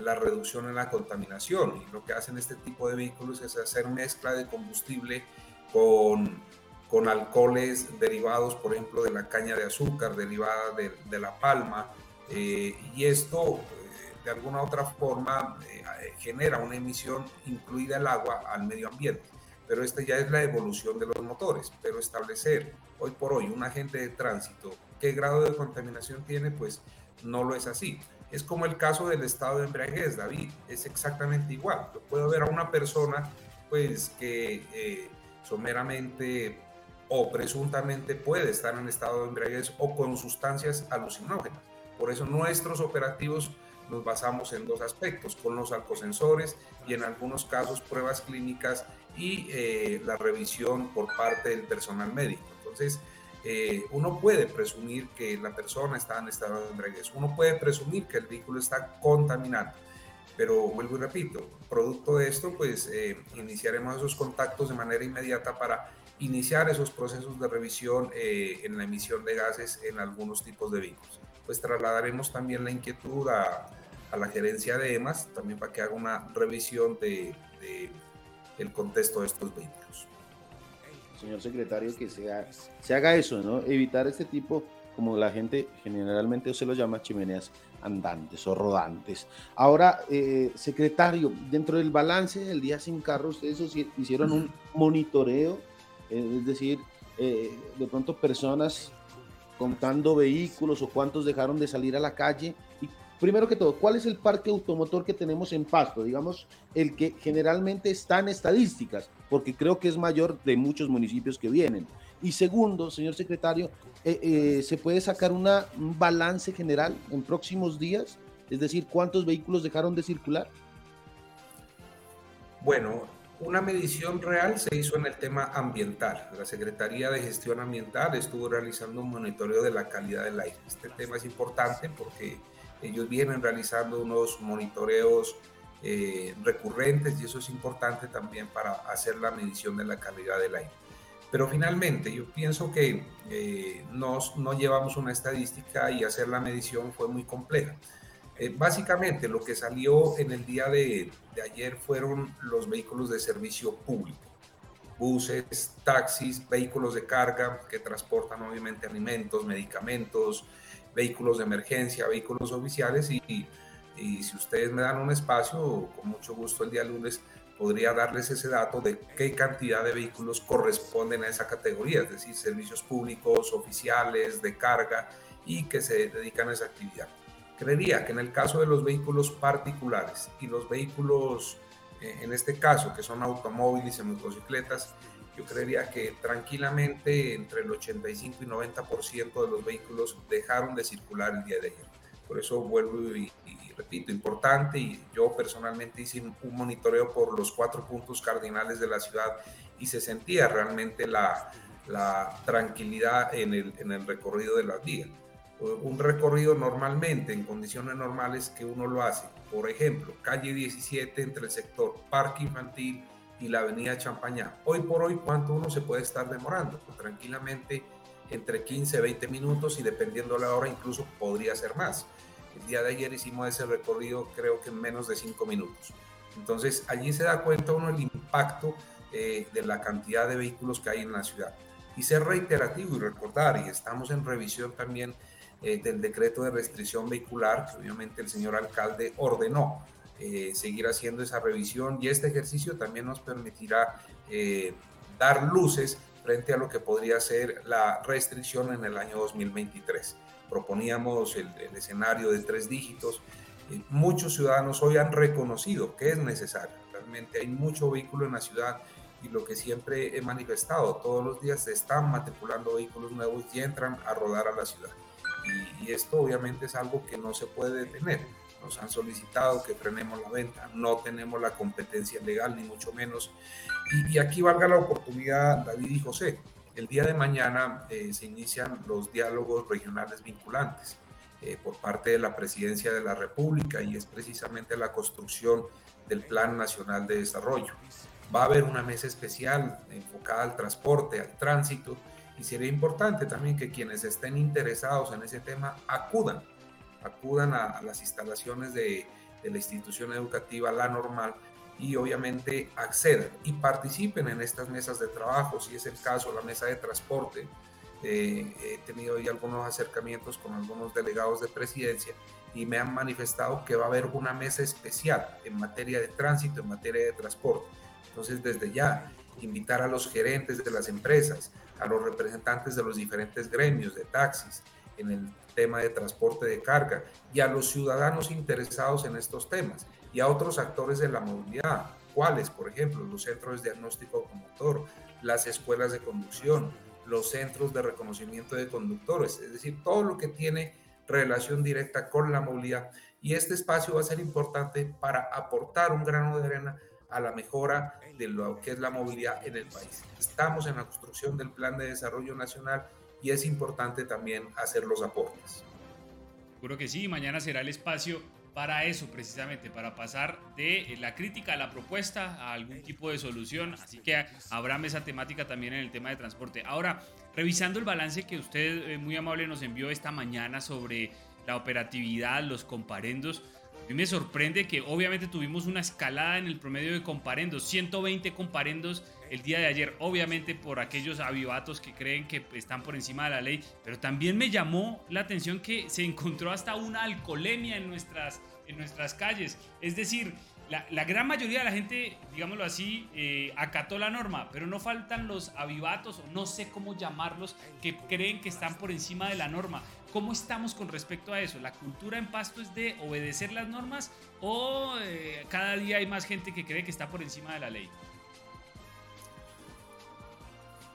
la reducción en la contaminación. Y lo que hacen este tipo de vehículos es hacer mezcla de combustible con, con alcoholes derivados, por ejemplo, de la caña de azúcar, derivada de, la palma. Eh, y esto de alguna otra forma eh, genera una emisión incluida el agua al medio ambiente. Pero esta ya es la evolución de los motores. Pero establecer hoy por hoy un agente de tránsito, qué grado de contaminación tiene, pues no lo es así. Es como el caso del estado de embriaguez, David. Es exactamente igual. Puedo ver a una persona pues que eh, someramente o presuntamente puede estar en estado de embriaguez o con sustancias alucinógenas. Por eso nuestros operativos nos basamos en dos aspectos, con los alcosensores y en algunos casos pruebas clínicas y eh, la revisión por parte del personal médico. Entonces, eh, uno puede presumir que la persona está en estado de embriaguez, uno puede presumir que el vehículo está contaminado, pero vuelvo y repito, producto de esto, pues eh, iniciaremos esos contactos de manera inmediata para iniciar esos procesos de revisión en la emisión de gases en algunos tipos de vehículos. Pues trasladaremos también la inquietud a, a la gerencia de EMAS, también para que haga una revisión de, el contexto de estos vehículos. Señor secretario, que se, se haga eso, ¿no? Evitar este tipo, como la gente generalmente se lo llama, chimeneas andantes o rodantes. Ahora, eh, secretario, dentro del balance del día sin carro, ustedes hicieron un monitoreo, eh, es decir, eh, de pronto personas contando vehículos o cuántos dejaron de salir a la calle y primero que todo, ¿cuál es el parque automotor que tenemos en Pasto? Digamos, el que generalmente está en estadísticas, porque creo que es mayor de muchos municipios que vienen. Y segundo, señor secretario, eh, eh, ¿se puede sacar una, un balance general en próximos días? Es decir, ¿cuántos vehículos dejaron de circular? Bueno, una medición real se hizo en el tema ambiental. La Secretaría de Gestión Ambiental estuvo realizando un monitoreo de la calidad del aire. Este tema es importante porque ellos vienen realizando unos monitoreos eh, recurrentes y eso es importante también para hacer la medición de la calidad del aire. Pero finalmente yo pienso que eh, nos, no llevamos una estadística y hacer la medición fue muy compleja. Eh, básicamente lo que salió en el día de, de ayer fueron los vehículos de servicio público buses, taxis, vehículos de carga que transportan obviamente alimentos, medicamentos, vehículos de emergencia, vehículos oficiales y, y, si ustedes me dan un espacio, con mucho gusto el día lunes podría darles ese dato de qué cantidad de vehículos corresponden a esa categoría, es decir, servicios públicos, oficiales, de carga y que se dedican a esa actividad. Creería que en el caso de los vehículos particulares y los vehículos, eh, en este caso, que son automóviles y motocicletas, yo creería que tranquilamente entre el 85 y 90% de los vehículos dejaron de circular el día de ayer. Por eso vuelvo y, repito, importante, y yo personalmente hice un monitoreo por los cuatro puntos cardinales de la ciudad y se sentía realmente la, la tranquilidad en el, en el recorrido de las vías. Un recorrido normalmente, en condiciones normales, que uno lo hace, por ejemplo, calle 17 entre el sector Parque Infantil y la avenida Champañá. Hoy por hoy, ¿cuánto uno se puede estar demorando? Pues tranquilamente entre 15 y 20 minutos y dependiendo la hora incluso podría ser más. El día de ayer hicimos ese recorrido creo que en menos de 5 minutos. Entonces allí se da cuenta uno el impacto eh, de la cantidad de vehículos que hay en la ciudad. Y ser reiterativo y recordar, y estamos en revisión también eh, del decreto de restricción vehicular, que obviamente el señor alcalde ordenó eh, seguir haciendo esa revisión y este ejercicio también nos permitirá dar luces frente a lo que podría ser la restricción en el año 2023. Proponíamos el, escenario de tres dígitos. muchos ciudadanos hoy han reconocido que es necesario. Realmente hay mucho vehículo en la ciudad y lo que siempre he manifestado, todos los días se están matriculando vehículos nuevos y entran a rodar a la ciudad. Y esto obviamente es algo que no se puede detener. Nos han solicitado que frenemos la venta, no tenemos la competencia legal, ni mucho menos. Y, aquí valga la oportunidad, David y José, el día de mañana eh, se inician los diálogos regionales vinculantes eh, por parte de la Presidencia de la República y es precisamente la construcción del Plan Nacional de Desarrollo. Va a haber una mesa especial enfocada al transporte, al tránsito, y sería importante también que quienes estén interesados en ese tema acudan, acudan a, a las instalaciones de, de, la institución educativa, la normal, y obviamente accedan y participen en estas mesas de trabajo, si es el caso, la mesa de transporte. Eh, he tenido ya algunos acercamientos con algunos delegados de presidencia y me han manifestado que va a haber una mesa especial en materia de tránsito, en materia de transporte entonces, desde ya, invitar a los gerentes de las empresas, a los representantes de los diferentes gremios de taxis en el tema de transporte de carga y a los ciudadanos interesados en estos temas y a otros actores de la movilidad, cuáles, por ejemplo, los centros de diagnóstico automotor, las escuelas de conducción, los centros de reconocimiento de conductores, es decir, todo lo que tiene relación directa con la movilidad. Y este espacio va a ser importante para aportar un grano de arena a la mejora de lo que es la movilidad en el país. Estamos en la construcción del Plan de Desarrollo Nacional y es importante también hacer los aportes. Seguro que sí, mañana será el espacio para eso precisamente, para pasar de la crítica a la propuesta a algún tipo de solución. Así que habrá mesa temática también en el tema de transporte. Ahora, revisando el balance que usted eh, muy amable nos envió esta mañana sobre la operatividad, los comparendos, a mí me sorprende que obviamente tuvimos una escalada en el promedio de comparendos, 120 comparendos el día de ayer, obviamente por aquellos avivatos que creen que están por encima de la ley, pero también me llamó la atención que se encontró hasta una alcoholemia en nuestras, en nuestras calles. Es decir, la, la, gran mayoría de la gente, digámoslo así, eh, acató la norma, pero no faltan los avivatos, o no sé cómo llamarlos, que creen que están por encima de la norma. ¿Cómo estamos con respecto a eso? ¿La cultura en Pasto es de obedecer las normas o eh, cada día hay más gente que cree que está por encima de la ley?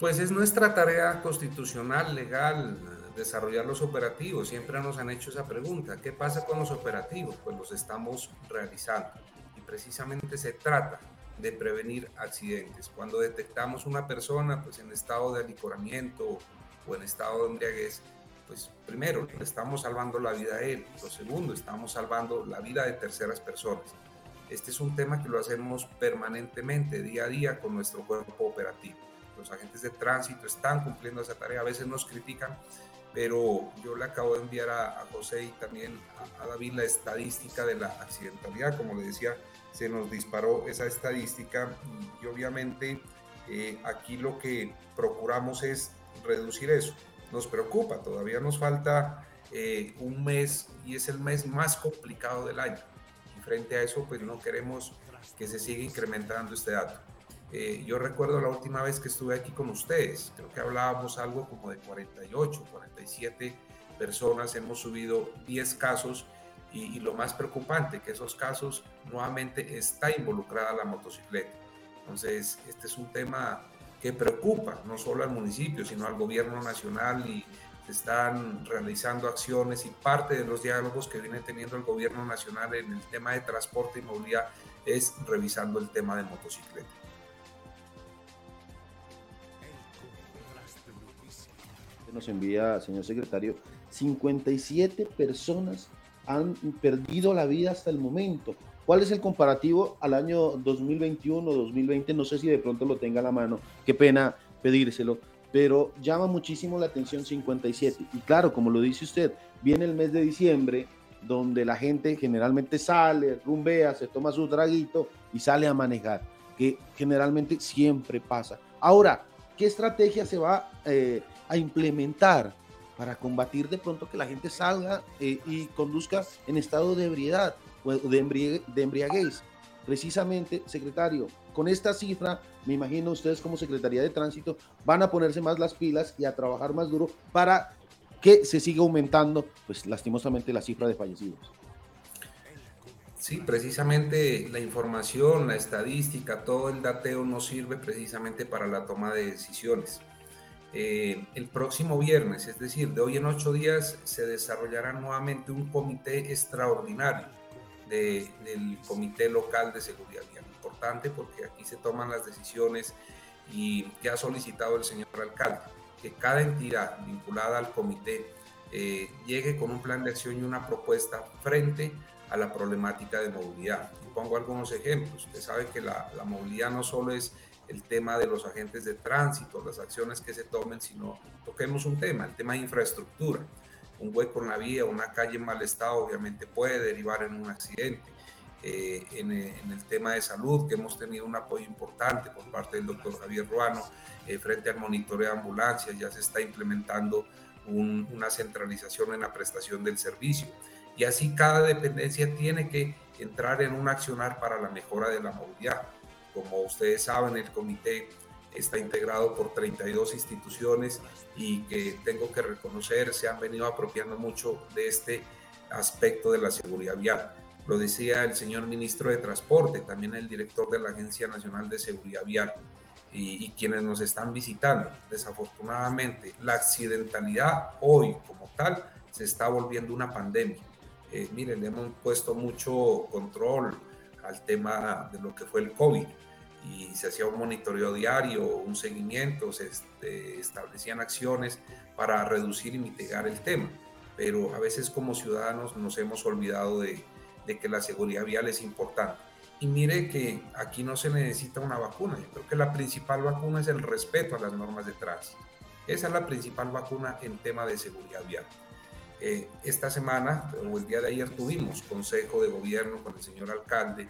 Pues es nuestra tarea constitucional, legal, desarrollar los operativos. Siempre nos han hecho esa pregunta. ¿Qué pasa con los operativos? Pues los estamos realizando. Y precisamente se trata de prevenir accidentes. Cuando detectamos una persona pues, en estado de alicoramiento o en estado de embriaguez, pues primero, le estamos salvando la vida a él. Lo segundo, estamos salvando la vida de terceras personas. Este es un tema que lo hacemos permanentemente, día a día, con nuestro cuerpo operativo. Los agentes de tránsito están cumpliendo esa tarea, a veces nos critican, pero yo le acabo de enviar a, a José y también a, a, David la estadística de la accidentalidad. Como le decía, se nos disparó esa estadística y, y obviamente eh, aquí lo que procuramos es reducir eso nos preocupa. Todavía nos falta eh, un mes y es el mes más complicado del año. Y frente a eso, pues no queremos que se siga incrementando este dato. Eh, yo recuerdo la última vez que estuve aquí con ustedes, creo que hablábamos algo como de 48, 47 personas, hemos subido 10 casos y, y lo más preocupante, que esos casos nuevamente está involucrada la motocicleta. Entonces, este es un tema que preocupa no solo al municipio, sino al gobierno nacional y se están realizando acciones y parte de los diálogos que viene teniendo el gobierno nacional en el tema de transporte y movilidad es revisando el tema de motocicleta. Nos envía, señor secretario, 57 personas han perdido la vida hasta el momento. ¿Cuál es el comparativo al año 2021, 2020? No sé si de pronto lo tenga a la mano. Qué pena pedírselo, pero llama muchísimo la atención 57. Y claro, como lo dice usted, viene el mes de diciembre, donde la gente generalmente sale, rumbea, se toma su traguito y sale a manejar, que generalmente siempre pasa. Ahora, ¿qué estrategia se va eh, a implementar para combatir de pronto que la gente salga eh, y conduzca en estado de ebriedad o de, de embriaguez? Precisamente, secretario, con esta cifra, me imagino ustedes como Secretaría de Tránsito van a ponerse más las pilas y a trabajar más duro para que se siga aumentando, pues lastimosamente, la cifra de fallecidos. Sí, precisamente la información, la estadística, todo el dateo nos sirve precisamente para la toma de decisiones. Eh, el próximo viernes, es decir, de hoy en ocho días, se desarrollará nuevamente un comité extraordinario del Comité Local de Seguridad Vial. Importante porque aquí se toman las decisiones y que ha solicitado el señor alcalde, que cada entidad vinculada al comité eh, llegue con un plan de acción y una propuesta frente a la problemática de movilidad. Y pongo algunos ejemplos. Usted sabe que la movilidad no solo es el tema de los agentes de tránsito, las acciones que se tomen, sino toquemos un tema, el tema de infraestructura un hueco en la vía, una calle en mal estado, obviamente puede derivar en un accidente. Eh, en, el tema de salud, que hemos tenido un apoyo importante por parte del doctor Javier Ruano eh, frente al monitoreo de ambulancias, ya se está implementando una centralización en la prestación del servicio. Y así cada dependencia tiene que entrar en un accionar para la mejora de la movilidad. Como ustedes saben, el comité está integrado por 32 instituciones y que tengo que reconocer se han venido apropiando mucho de este aspecto de la seguridad vial. Lo decía el señor ministro de Transporte, también el director de la Agencia Nacional de Seguridad Vial y, quienes nos están visitando. Desafortunadamente, la accidentalidad hoy como tal se está volviendo una pandemia. Eh, le hemos puesto mucho control al tema de lo que fue el COVID y se hacía un monitoreo diario, un seguimiento, se este, establecían acciones para reducir y mitigar el tema. Pero a veces como ciudadanos nos hemos olvidado de, de que la seguridad vial es importante. Y mire que aquí no se necesita una vacuna. Yo creo que la principal vacuna es el respeto a las normas de tránsito. Esa es la principal vacuna en tema de seguridad vial. Eh, esta semana o el día de ayer tuvimos consejo de gobierno con el señor alcalde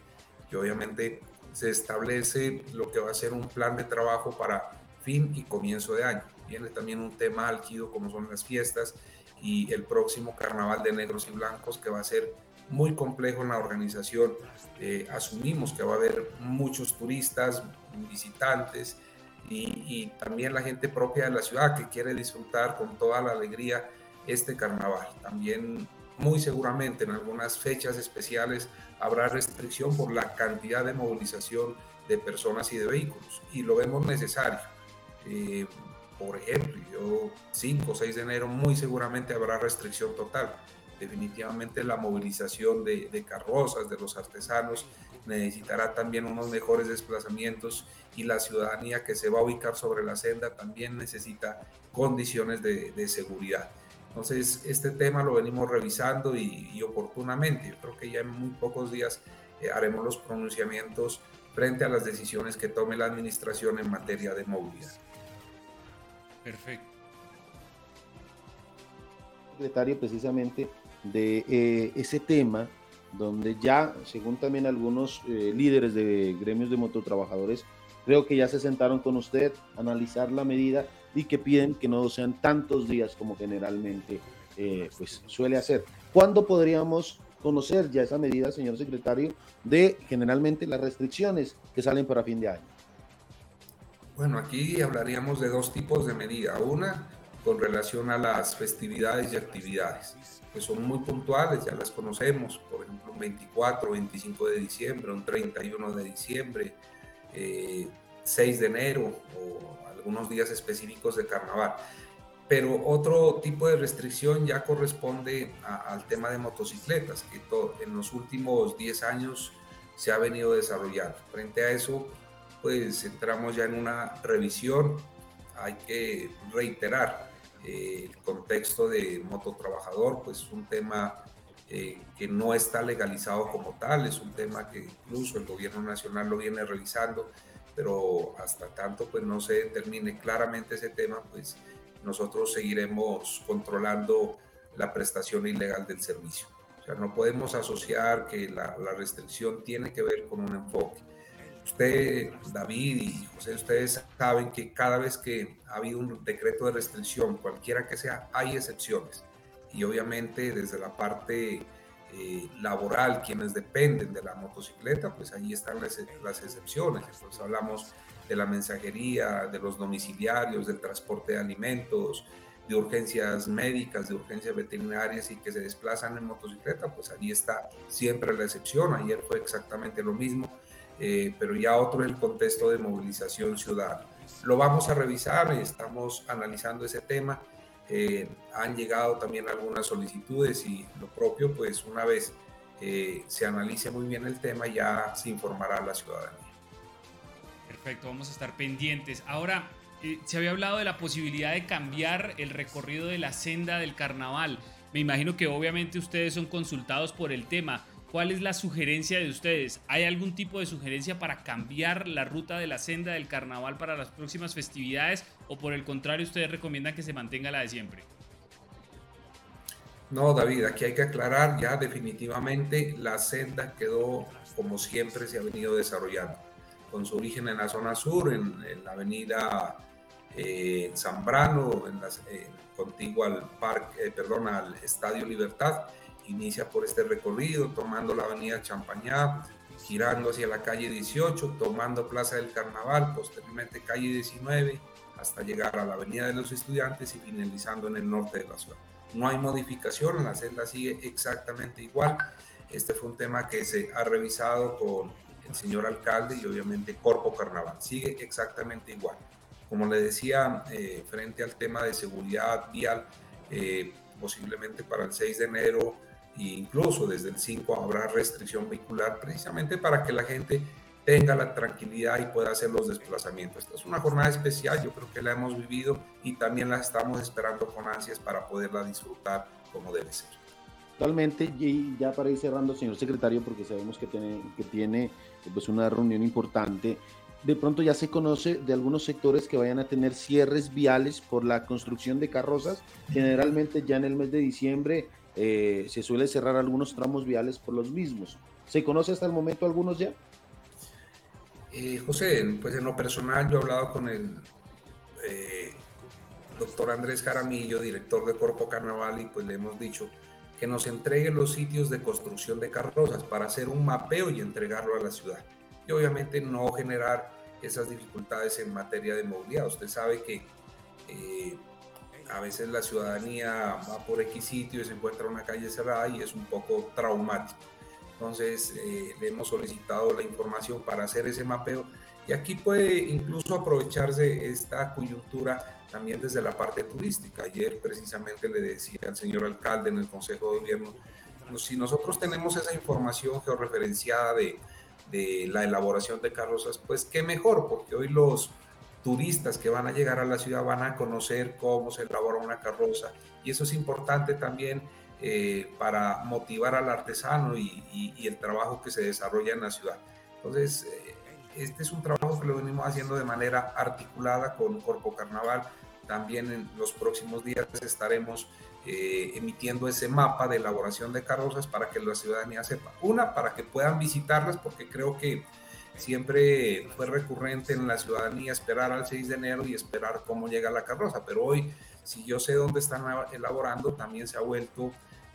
y obviamente se establece lo que va a ser un plan de trabajo para fin y comienzo de año. Viene también un tema álgido como son las fiestas y el próximo carnaval de negros y blancos que va a ser muy complejo en la organización. Eh, asumimos que va a haber muchos turistas, visitantes y, y, también la gente propia de la ciudad que quiere disfrutar con toda la alegría este carnaval. También muy seguramente en algunas fechas especiales habrá restricción por la cantidad de movilización de personas y de vehículos y lo vemos necesario. Eh, por ejemplo, yo 5 o 6 de enero muy seguramente habrá restricción total. Definitivamente la movilización de, carrozas, de los artesanos, necesitará también unos mejores desplazamientos y la ciudadanía que se va a ubicar sobre la senda también necesita condiciones de seguridad. Entonces, este tema lo venimos revisando y, oportunamente. Yo creo que ya en muy pocos días eh, haremos los pronunciamientos frente a las decisiones que tome la administración en materia de movilidad. Perfecto. Secretario, precisamente de eh, ese tema, donde ya, según también algunos eh, líderes de gremios de mototrabajadores, creo que ya se sentaron con usted a analizar la medida y que piden que no sean tantos días como generalmente eh, pues suele hacer. ¿Cuándo podríamos conocer ya esa medida, señor secretario, de generalmente las restricciones que salen para fin de año? Bueno, aquí hablaríamos de dos tipos de medida. Una con relación a las festividades y actividades, que son muy puntuales, ya las conocemos, por ejemplo, un 24, 25 de diciembre, un 31 de diciembre, 6 eh, de enero o algunos días específicos de carnaval. Pero otro tipo de restricción ya corresponde al tema de motocicletas, que en los últimos 10 años se ha venido desarrollando. Frente a eso, pues entramos ya en una revisión. Hay que reiterar eh, el contexto de mototrabajador, pues es un tema eh, que no está legalizado como tal, es un tema que incluso el gobierno nacional lo viene revisando, pero hasta tanto pues no se determine claramente ese tema, pues nosotros seguiremos controlando la prestación ilegal del servicio. O sea, no podemos asociar que la, la restricción tiene que ver con un enfoque. Usted, David y José, ustedes saben que cada vez que ha habido un decreto de restricción, cualquiera que sea, hay excepciones. Y obviamente desde la parte eh, laboral, quienes dependen de la motocicleta, pues ahí están las, las excepciones. Entonces hablamos de la mensajería, de los domiciliarios, del transporte de alimentos, de urgencias médicas, de urgencias veterinarias y que se desplazan en motocicleta, pues ahí está siempre la excepción. Ayer fue exactamente lo mismo, eh, pero ya otro es el contexto de movilización ciudadana. Lo vamos a revisar, estamos analizando ese tema. Eh, han llegado también algunas solicitudes y lo propio, pues una vez eh, se analice muy bien el tema, ya se informará a la ciudadanía. Perfecto, vamos a estar pendientes. Ahora, eh, se había hablado de la posibilidad de cambiar el recorrido de la senda del carnaval. Me imagino que obviamente ustedes son consultados por el tema. ¿Cuál es la sugerencia de ustedes? ¿Hay algún tipo de sugerencia para cambiar la ruta de la senda del carnaval para las próximas festividades o por el contrario ustedes recomiendan que se mantenga la de siempre? No, David, aquí hay que aclarar ya definitivamente la senda quedó como siempre se ha venido desarrollando, con su origen en la zona sur, en, la avenida eh, Zambrano, en eh, al parque, eh, perdón, al Estadio Libertad, inicia por este recorrido, tomando la avenida Champañá, girando hacia la calle 18, tomando Plaza del Carnaval, posteriormente calle 19, hasta llegar a la avenida de los estudiantes y finalizando en el norte de la ciudad. No hay modificación, la senda sigue exactamente igual. Este fue un tema que se ha revisado con el señor alcalde y obviamente Corpo Carnaval. Sigue exactamente igual. Como le decía, eh, frente al tema de seguridad vial, eh, posiblemente para el 6 de enero e incluso desde el 5 habrá restricción vehicular precisamente para que la gente tenga la tranquilidad y pueda hacer los desplazamientos. Esta es una jornada especial, yo creo que la hemos vivido y también la estamos esperando con ansias para poderla disfrutar como debe ser. Totalmente, y ya para ir cerrando, señor secretario, porque sabemos que tiene, que tiene pues, una reunión importante, de pronto ya se conoce de algunos sectores que vayan a tener cierres viales por la construcción de carrozas. Generalmente ya en el mes de diciembre eh, se suele cerrar algunos tramos viales por los mismos. ¿Se conoce hasta el momento algunos ya? Eh, José, pues en lo personal yo he hablado con el eh, doctor Andrés Jaramillo, director de Corpo Carnaval, y pues le hemos dicho que nos entregue los sitios de construcción de carrozas para hacer un mapeo y entregarlo a la ciudad. Y obviamente no generar esas dificultades en materia de movilidad. Usted sabe que eh, a veces la ciudadanía va por X sitio y se encuentra una calle cerrada y es un poco traumático. Entonces eh, le hemos solicitado la información para hacer ese mapeo y aquí puede incluso aprovecharse esta coyuntura también desde la parte turística. Ayer precisamente le decía al señor alcalde en el Consejo de Gobierno, si nosotros tenemos esa información georreferenciada de, de la elaboración de carrozas, pues qué mejor, porque hoy los turistas que van a llegar a la ciudad van a conocer cómo se elabora una carroza y eso es importante también eh, para motivar al artesano y, y, y, el trabajo que se desarrolla en la ciudad. Entonces, eh, este es un trabajo que lo venimos haciendo de manera articulada con Corpo Carnaval. También en los próximos días estaremos eh, emitiendo ese mapa de elaboración de carrozas para que la ciudadanía sepa. Una, para que puedan visitarlas, porque creo que siempre fue recurrente en la ciudadanía esperar al 6 de enero y esperar cómo llega la carroza, pero hoy, si yo sé dónde están elaborando, también se ha vuelto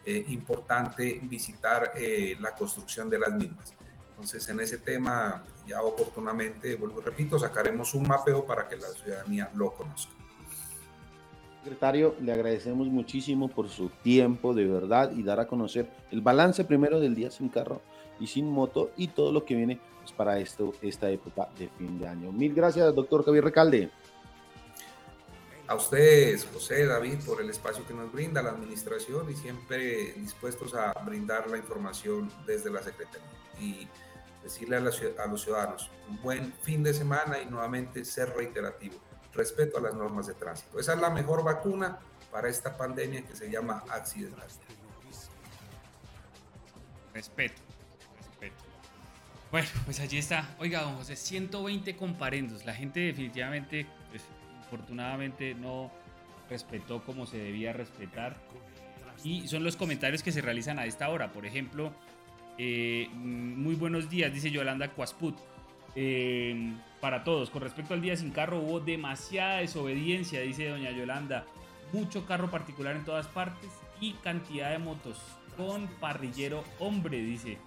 eh, importante visitar eh, la construcción de las mismas. Entonces, en ese tema, ya oportunamente, vuelvo repito, sacaremos un mapeo para que la ciudadanía lo conozca. Secretario, le agradecemos muchísimo por su tiempo, de verdad, y dar a conocer el balance primero del día sin carro y sin moto y todo lo que viene pues, para esto, esta época de fin de año. Mil gracias, doctor Javier Recalde a ustedes, José, David, por el espacio que nos brinda la administración y siempre dispuestos a brindar la información desde la Secretaría. Y decirle a, los ciudadanos un buen fin de semana y nuevamente ser reiterativo. Respeto a las normas de tránsito. Esa es la mejor vacuna para esta pandemia que se llama accidental. Respeto, respeto. Bueno, pues allí está. Oiga, don José, 120 comparendos. La gente definitivamente, afortunadamente no respetó como se debía respetar. Y son los comentarios que se realizan a esta hora. Por ejemplo, eh, muy buenos días, dice Yolanda Cuasput. Eh, para todos, con respecto al día sin carro, hubo demasiada desobediencia, dice doña Yolanda. Mucho carro particular en todas partes y cantidad de motos con parrillero hombre, dice.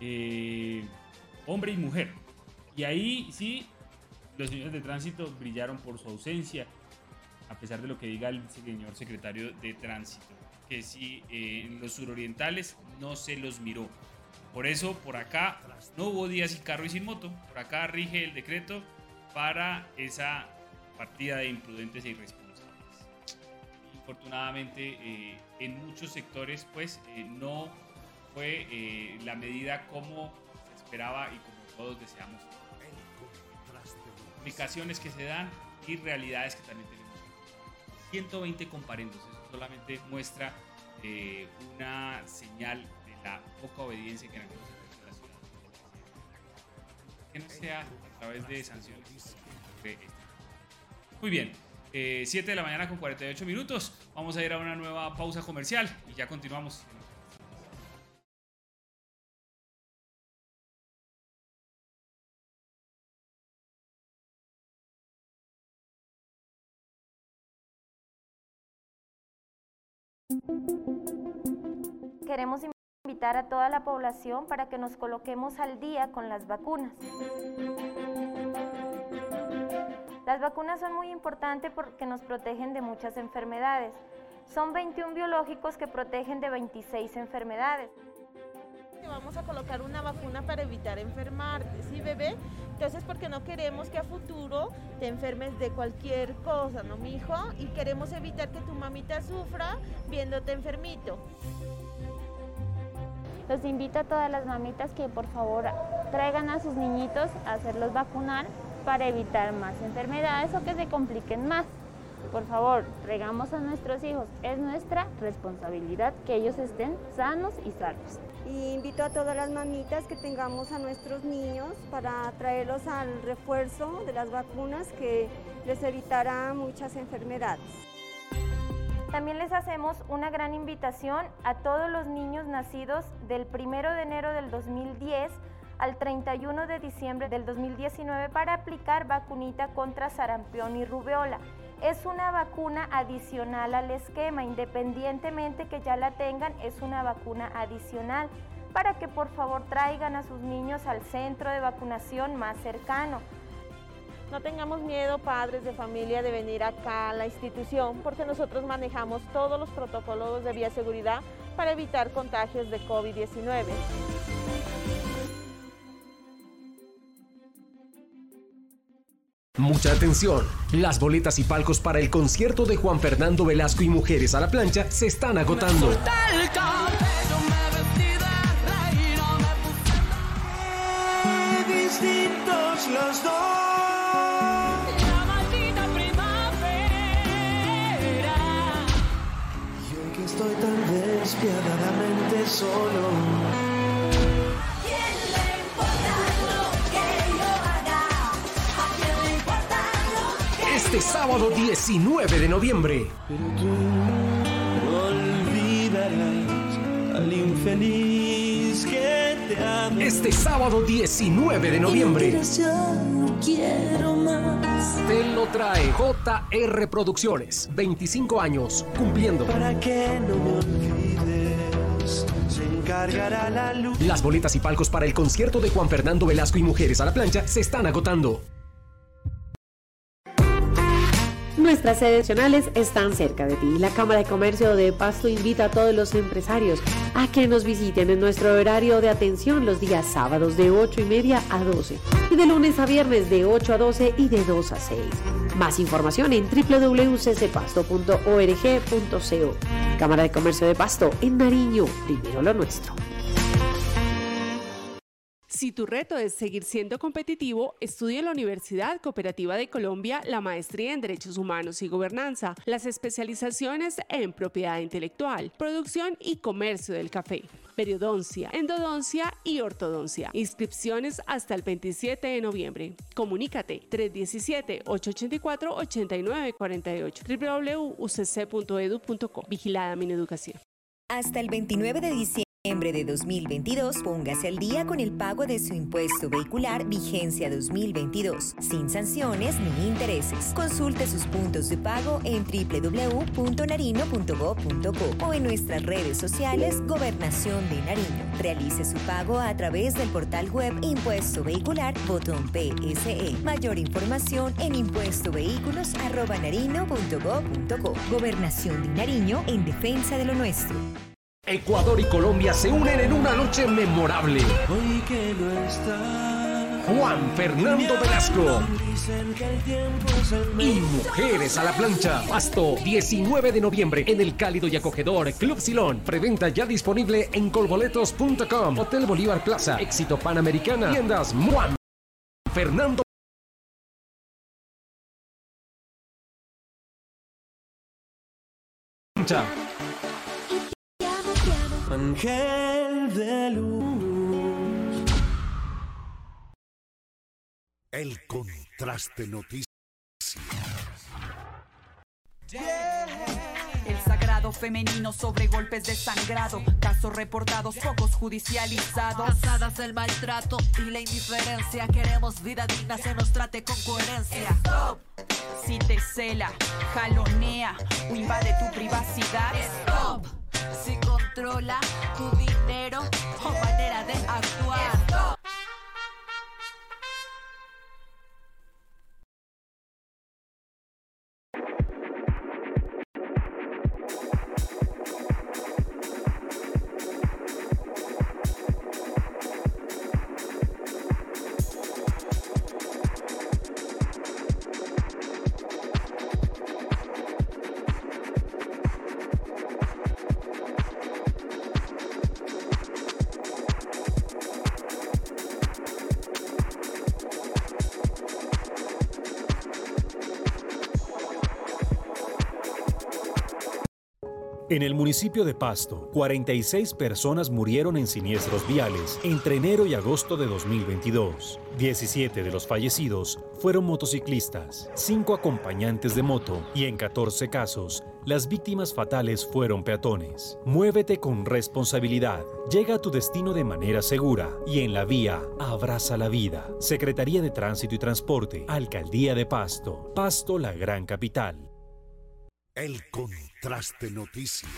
Eh, hombre y mujer. Y ahí sí, los señores de tránsito brillaron por su ausencia, a pesar de lo que diga el señor secretario de tránsito, que sí, eh, los surorientales no se los miró. Por eso, por acá no hubo días sin carro y sin moto. Por acá rige el decreto para esa partida de imprudentes e irresponsables. Infortunadamente, eh, en muchos sectores, pues eh, no fue eh, la medida como se esperaba y como todos deseamos. Comunicaciones que se dan y realidades que también tenemos. 120 comparendos, eso solamente muestra una señal la poca obediencia que en algunos de la ciudad. Que no sea a través de sanciones. Muy bien, 7 eh, de la mañana con 48 minutos. Vamos a ir a una nueva pausa comercial y ya continuamos. Queremos invitar a toda la población para que nos coloquemos al día con las vacunas. Las vacunas son muy importantes porque nos protegen de muchas enfermedades. Son 21 biológicos que protegen de 26 enfermedades. Vamos a colocar una vacuna para evitar enfermarte, ¿sí, bebé? Entonces, porque no queremos que a futuro te enfermes de cualquier cosa, ¿no, mi hijo? Y queremos evitar que tu mamita sufra viéndote enfermito. Los invito a todas las mamitas que por favor traigan a sus niñitos a hacerlos vacunar para evitar más enfermedades o que se compliquen más. Por favor, traigamos a nuestros hijos. Es nuestra responsabilidad que ellos estén sanos y salvos. Y invito a todas las mamitas que tengamos a nuestros niños para traerlos al refuerzo de las vacunas que les evitará muchas enfermedades. También les hacemos una gran invitación a todos los niños nacidos del 1 de enero del 2010 al 31 de diciembre del 2019 para aplicar vacunita contra sarampión y rubeola. Es una vacuna adicional al esquema, independientemente que ya la tengan, es una vacuna adicional para que por favor traigan a sus niños al centro de vacunación más cercano. No tengamos miedo, padres de familia, de venir acá a la institución porque nosotros manejamos todos los protocolos de bioseguridad para evitar contagios de COVID-19. Mucha atención, las boletas y palcos para el concierto de Juan Fernando Velasco y Mujeres a la Plancha se están agotando. los dos. Estoy tan despiadadamente solo. Este sábado 19 de noviembre. Pero tú olvidarás al infeliz que. Este sábado 19 de noviembre. quiero más. Te lo trae JR Producciones. 25 años cumpliendo. Para que no me olvides. Se encargará la luz. Las boletas y palcos para el concierto de Juan Fernando Velasco y Mujeres a la Plancha se están agotando. Nuestras sedes nacionales están cerca de ti. La Cámara de Comercio de Pasto invita a todos los empresarios a que nos visiten en nuestro horario de atención los días sábados de 8 y media a 12 y de lunes a viernes de 8 a 12 y de 2 a 6. Más información en www.ccpasto.org.co. Cámara de Comercio de Pasto en Nariño, primero lo nuestro. Si tu reto es seguir siendo competitivo, estudia en la Universidad Cooperativa de Colombia la maestría en Derechos Humanos y Gobernanza, las especializaciones en propiedad intelectual, producción y comercio del café periodoncia, endodoncia y ortodoncia. Inscripciones hasta el 27 de noviembre. Comunícate 317-884-8948 www.ucc.edu.co. Vigilada Mineducación. Hasta el 29 de diciembre de 2022, póngase al día con el pago de su impuesto vehicular vigencia 2022, sin sanciones ni intereses. Consulte sus puntos de pago en www.narino.gov.co o en nuestras redes sociales Gobernación de Nariño. Realice su pago a través del portal web Impuesto Vehicular, botón PSE. Mayor información en impuestovehículos.narino.gov.co. Gobernación de Nariño en defensa de lo nuestro. Ecuador y Colombia se unen en una noche memorable. Juan Fernando Velasco y Mujeres a la Plancha. Pasto, 19 de noviembre en el cálido y acogedor Club Silón. Preventa ya disponible en colboletos.com. Hotel Bolívar Plaza, Éxito Panamericana. Tiendas Juan Fernando Ángel de luz. El contraste noticia. El sagrado femenino sobre golpes de sangrado, casos reportados, pocos judicializados. Cansadas del maltrato y la indiferencia, queremos vida digna, se nos trate con coherencia. Stop. Si te cela, jalonea o invade tu privacidad. Stop. Si controla tu dinero o manera de actuar. En el municipio de Pasto, 46 personas murieron en siniestros viales entre enero y agosto de 2022. 17 de los fallecidos fueron motociclistas, 5 acompañantes de moto y en 14 casos, las víctimas fatales fueron peatones. Muévete con responsabilidad, llega a tu destino de manera segura y en la vía abraza la vida. Secretaría de Tránsito y Transporte, Alcaldía de Pasto, Pasto la gran capital. El contraste noticias.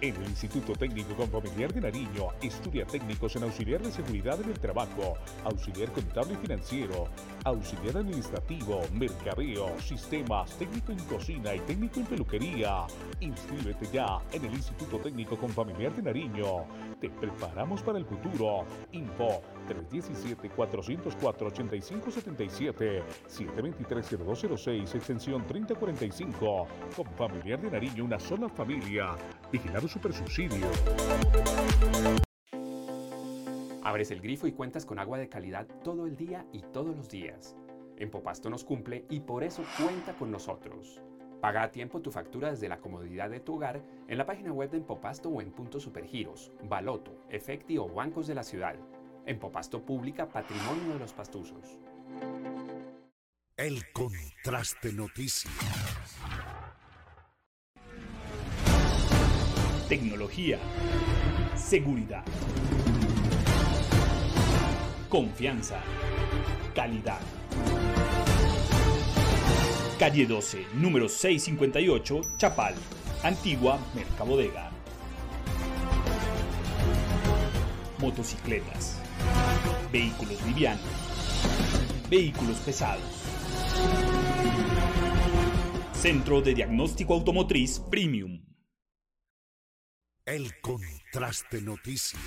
En el Instituto Técnico Confamiliar de Nariño, estudia técnicos en auxiliar de seguridad en el trabajo, auxiliar contable y financiero, auxiliar administrativo, mercadeo, sistemas, técnico en cocina y técnico en peluquería. Inscríbete ya en el Instituto Técnico Confamiliar de Nariño. Te preparamos para el futuro. Info 317-404-8577, 723-0206, extensión 3045. Confamiliar de Nariño, una sola familia. Vigilado Supersubsidio. Abres el grifo y cuentas con agua de calidad todo el día y todos los días. En Popasto nos cumple y por eso cuenta con nosotros. Paga a tiempo tu factura desde la comodidad de tu hogar en la página web de Empopasto o en puntos supergiros, Baloto, Efecti o bancos de la ciudad. Empopasto Pública Patrimonio de los Pastuzos. El contraste noticias. Tecnología. Seguridad. Confianza. Calidad. Calle 12, número 658, Chapal, Antigua Mercabodega. Motocicletas. Vehículos livianos. Vehículos pesados. Centro de Diagnóstico Automotriz Premium. El contraste noticias.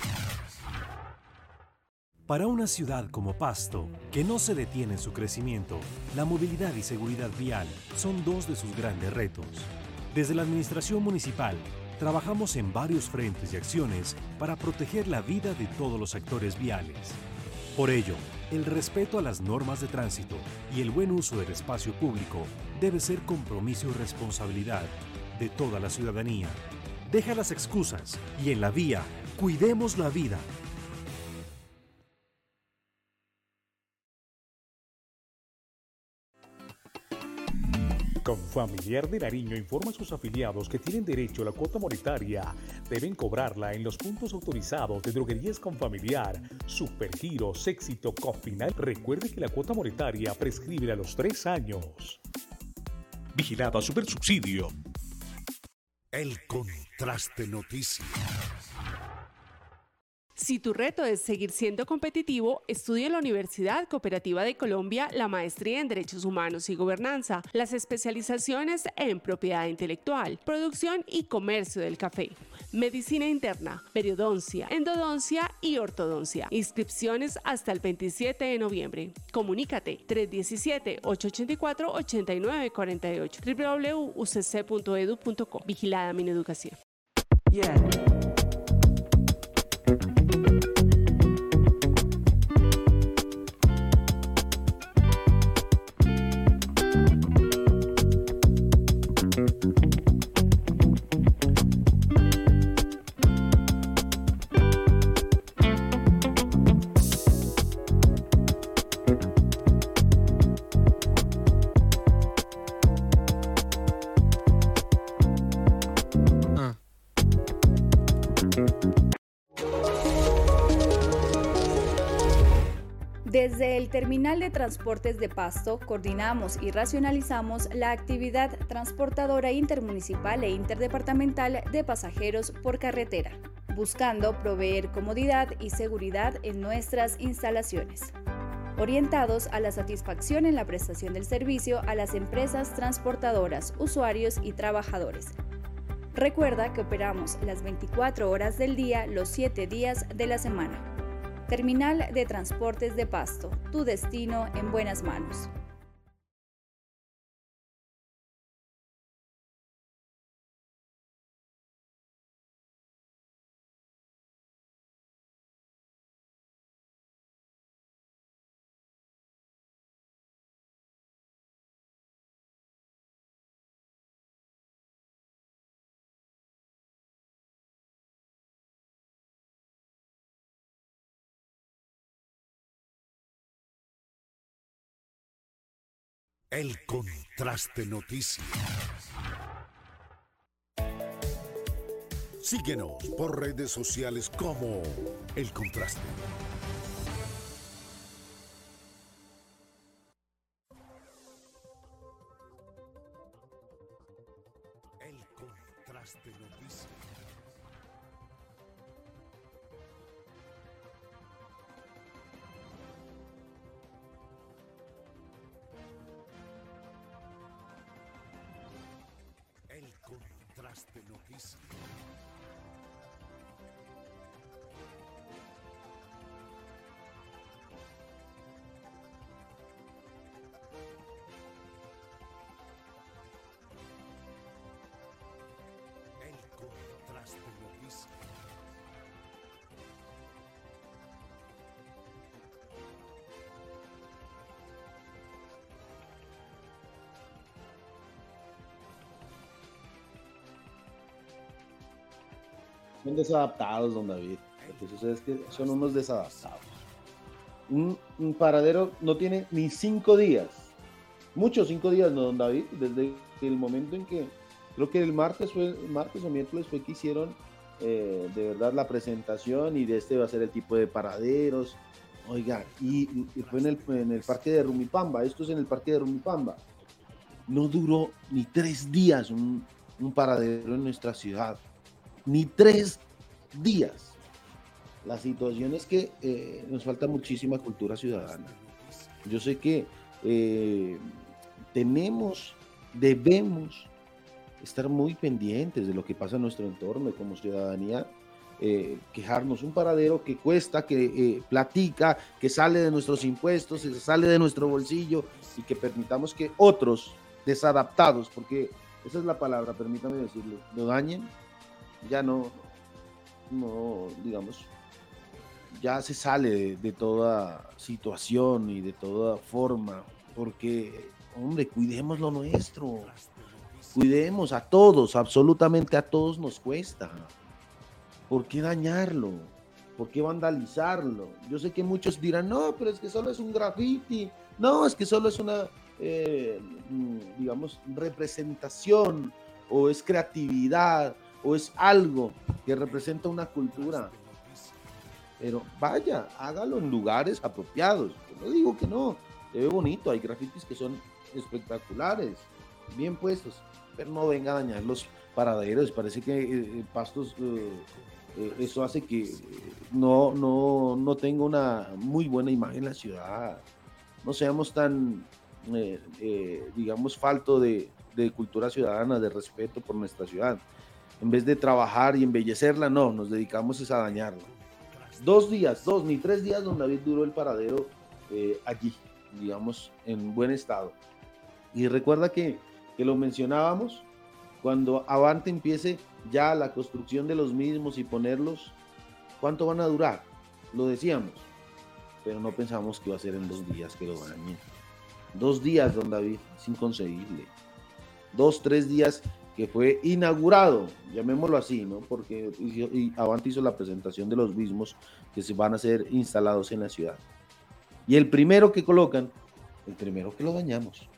Para una ciudad como Pasto, que no se detiene en su crecimiento, la movilidad y seguridad vial son dos de sus grandes retos. Desde la Administración Municipal, trabajamos en varios frentes y acciones para proteger la vida de todos los actores viales. Por ello, el respeto a las normas de tránsito y el buen uso del espacio público debe ser compromiso y responsabilidad de toda la ciudadanía. Deja las excusas y en la vía, cuidemos la vida. Confamiliar de Nariño informa a sus afiliados que tienen derecho a la cuota monetaria. Deben cobrarla en los puntos autorizados de droguerías Confamiliar, Supergiros, Éxito, Cofinal. Recuerde que la cuota monetaria prescribe a los tres años. Vigilado a Subsidio. El contraste noticias. Si tu reto es seguir siendo competitivo, estudia en la Universidad Cooperativa de Colombia la maestría en Derechos Humanos y Gobernanza, las especializaciones en propiedad intelectual, producción y comercio del café, medicina interna, periodoncia, endodoncia y ortodoncia. Inscripciones hasta el 27 de noviembre. Comunícate 317-884-8948 www.ucc.edu.co. Vigilada mi educación. El Terminal de Transportes de Pasto coordinamos y racionalizamos la actividad transportadora intermunicipal e interdepartamental de pasajeros por carretera, buscando proveer comodidad y seguridad en nuestras instalaciones, orientados a la satisfacción en la prestación del servicio a las empresas transportadoras, usuarios y trabajadores. Recuerda que operamos las 24 horas del día los 7 días de la semana. Terminal de Transportes de Pasto, tu destino en buenas manos. El Contraste Noticias. Síguenos por redes sociales como El Contraste. Son desadaptados, don David. Lo es que son unos desadaptados. Un, paradero no tiene ni cinco días. Muchos cinco días, ¿no, don David? Desde el momento en que, creo que el martes, fue, martes o miércoles fue que hicieron eh, de verdad la presentación y de este va a ser el tipo de paraderos. Oiga, y, y fue en el, en el parque de Rumipamba. Esto es en el parque de Rumipamba. No duró ni tres días un, un paradero en nuestra ciudad ni tres días. La situación es que eh, nos falta muchísima cultura ciudadana. Yo sé que eh, tenemos, debemos estar muy pendientes de lo que pasa en nuestro entorno como ciudadanía. eh, quejarnos un paradero que cuesta, que platica, que sale de nuestros impuestos, que sale de nuestro bolsillo y que permitamos que otros desadaptados, porque esa es la palabra, permítame decirlo, lo dañen ya no, no, digamos, ya se sale de, toda situación y de toda forma, porque, hombre, cuidemos lo nuestro, cuidemos a todos, absolutamente a todos nos cuesta. ¿Por qué dañarlo? ¿Por qué vandalizarlo? Yo sé que muchos dirán, no, pero es que solo es un graffiti, no, es que solo es una, eh, mm, digamos, representación o es creatividad o es algo que representa una cultura. Pero vaya, hágalo en lugares apropiados. No digo que no, se ve bonito, hay grafitis que son espectaculares, bien puestos, pero no venga a dañar los paraderos. Parece que eh, eh, Pastos, eh, eso hace que no, no, no tenga una muy buena imagen en la ciudad. No seamos tan, digamos, falto de cultura ciudadana, de respeto por nuestra ciudad. En vez de trabajar y embellecerla, no, nos dedicamos a dañarla. Dos días, dos ni tres días, don David duró el paradero eh, allí, digamos, en buen estado. Y recuerda que, que lo mencionábamos, cuando Avante empiece ya la construcción de los mismos y ponerlos, ¿cuánto van a durar? Lo decíamos, pero no pensamos que iba a ser en dos días que lo dañen. Dos días, don David, es inconcebible. Dos, tres días que fue inaugurado, llamémoslo así, ¿no? Porque y Avanti hizo la presentación de los mismos que se van a ser instalados en la ciudad. Y el primero que colocan, el primero que lo dañamos.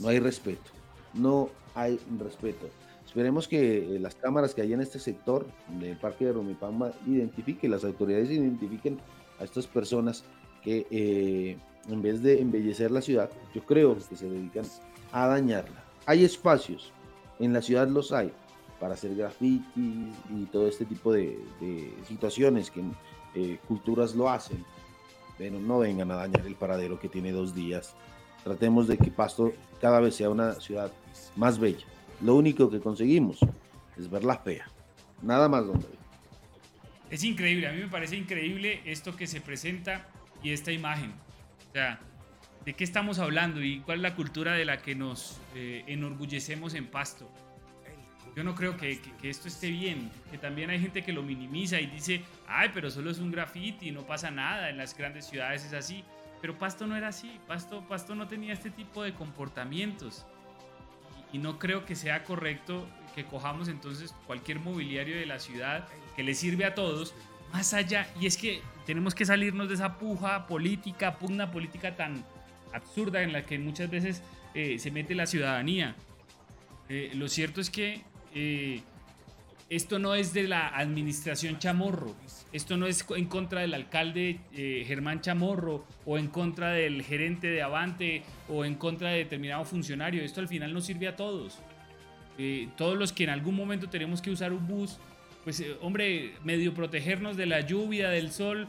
No hay respeto, no hay respeto. Esperemos que eh, las cámaras que hay en este sector del Parque de Romipamba identifiquen, las autoridades identifiquen a estas personas que eh, en vez de embellecer la ciudad, yo creo que se dedican a dañarla. Hay espacios, en la ciudad los hay para hacer grafitis y todo este tipo de, situaciones que eh, culturas lo hacen. Pero no vengan a dañar el paradero que tiene dos días. Tratemos de que Pasto cada vez sea una ciudad más bella. Lo único que conseguimos es verla fea. Nada más, donde Es increíble, a mí me parece increíble esto que se presenta y esta imagen. O sea, ¿De qué estamos hablando y cuál es la cultura de la que nos eh, enorgullecemos en Pasto? Yo no creo que, esto esté bien, que también hay gente que lo minimiza y dice, ay, pero solo es un graffiti, no pasa nada, en las grandes ciudades es así. Pero Pasto no era así, Pasto, Pasto no tenía este tipo de comportamientos. Y, y no creo que sea correcto que cojamos entonces cualquier mobiliario de la ciudad que le sirve a todos, más allá, y es que tenemos que salirnos de esa puja política, pugna política tan, absurda en la que muchas veces eh, se mete la ciudadanía. Eh, lo cierto es que eh, esto no es de la administración Chamorro, esto no es en contra del alcalde Germán Chamorro o en contra del gerente de Avante o en contra de determinado funcionario, esto al final nos sirve a todos. todos los que en algún momento tenemos que usar un bus, pues hombre, medio protegernos de la lluvia, del sol,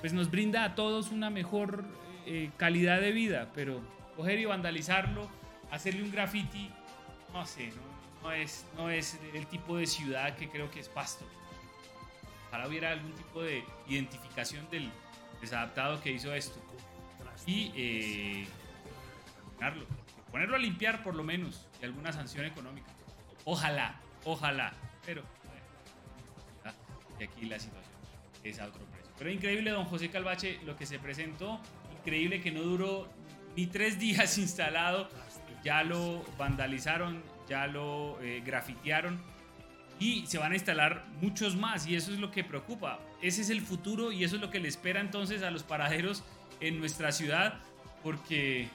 pues nos brinda a todos una mejor eh, calidad de vida, pero coger y vandalizarlo, hacerle un graffiti, no sé, no, es, no es el tipo de ciudad que creo que es Pasto. Ojalá hubiera algún tipo de identificación del desadaptado que hizo esto. Y eh, ponerlo, a limpiar por lo menos y alguna sanción económica. Ojalá, ojalá, pero y aquí la situación es a otro precio. Pero increíble, don José Calvache, lo que se presentó increíble que no duró ni tres días instalado. Ya lo vandalizaron, ya lo eh, grafitearon y se van a instalar muchos más y eso es lo que preocupa. Ese es el futuro y eso es lo que le espera entonces a los paraderos en nuestra ciudad porque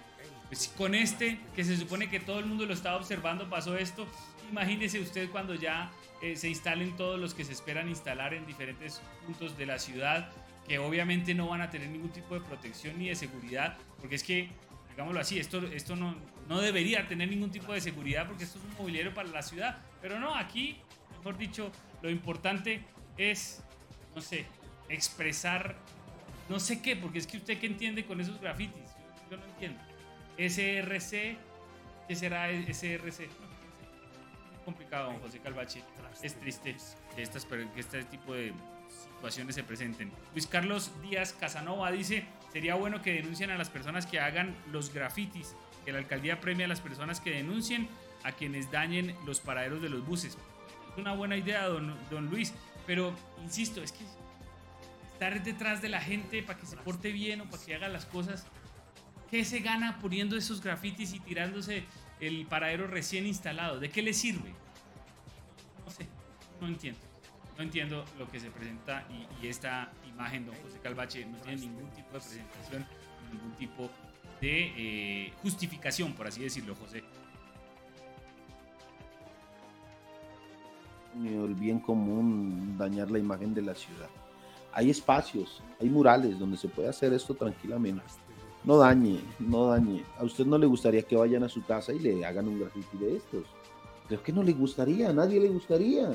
pues, con este que se supone que todo el mundo lo estaba observando pasó esto. Imagínese usted cuando ya eh, se instalen todos los que se esperan instalar en diferentes puntos de la ciudad que obviamente no van a tener ningún tipo de protección ni de seguridad, porque es que, digámoslo así, esto, esto no, no debería tener ningún tipo de seguridad porque esto es un mobiliario para la ciudad, pero no, aquí, mejor dicho, lo importante es, no sé, expresar, no sé qué, porque es que usted qué entiende con esos grafitis, yo, no entiendo. SRC, ¿qué será SRC? Complicado, don José Calvache. Es triste que, estas, que este tipo de se presenten. Luis Carlos Díaz Casanova dice, sería bueno que denuncien a las personas que hagan los grafitis, que la alcaldía premia a las personas que denuncien a quienes dañen los paraderos de los buses. Es una buena idea, don, don Luis, pero insisto, es que estar detrás de la gente para que se porte bien o para que haga las cosas, ¿qué se gana poniendo esos grafitis y tirándose el paradero recién instalado? ¿De qué le sirve? No sé, no entiendo. No entiendo lo que se presenta y, esta imagen, don José Calvache, no tiene ningún tipo de presentación, ningún tipo de eh, justificación, por así decirlo, José. El bien común, dañar la imagen de la ciudad. Hay espacios, hay murales donde se puede hacer esto tranquilamente. No dañe, no dañe. A usted no le gustaría que vayan a su casa y le hagan un graffiti de estos. Creo que no le gustaría, a nadie le gustaría.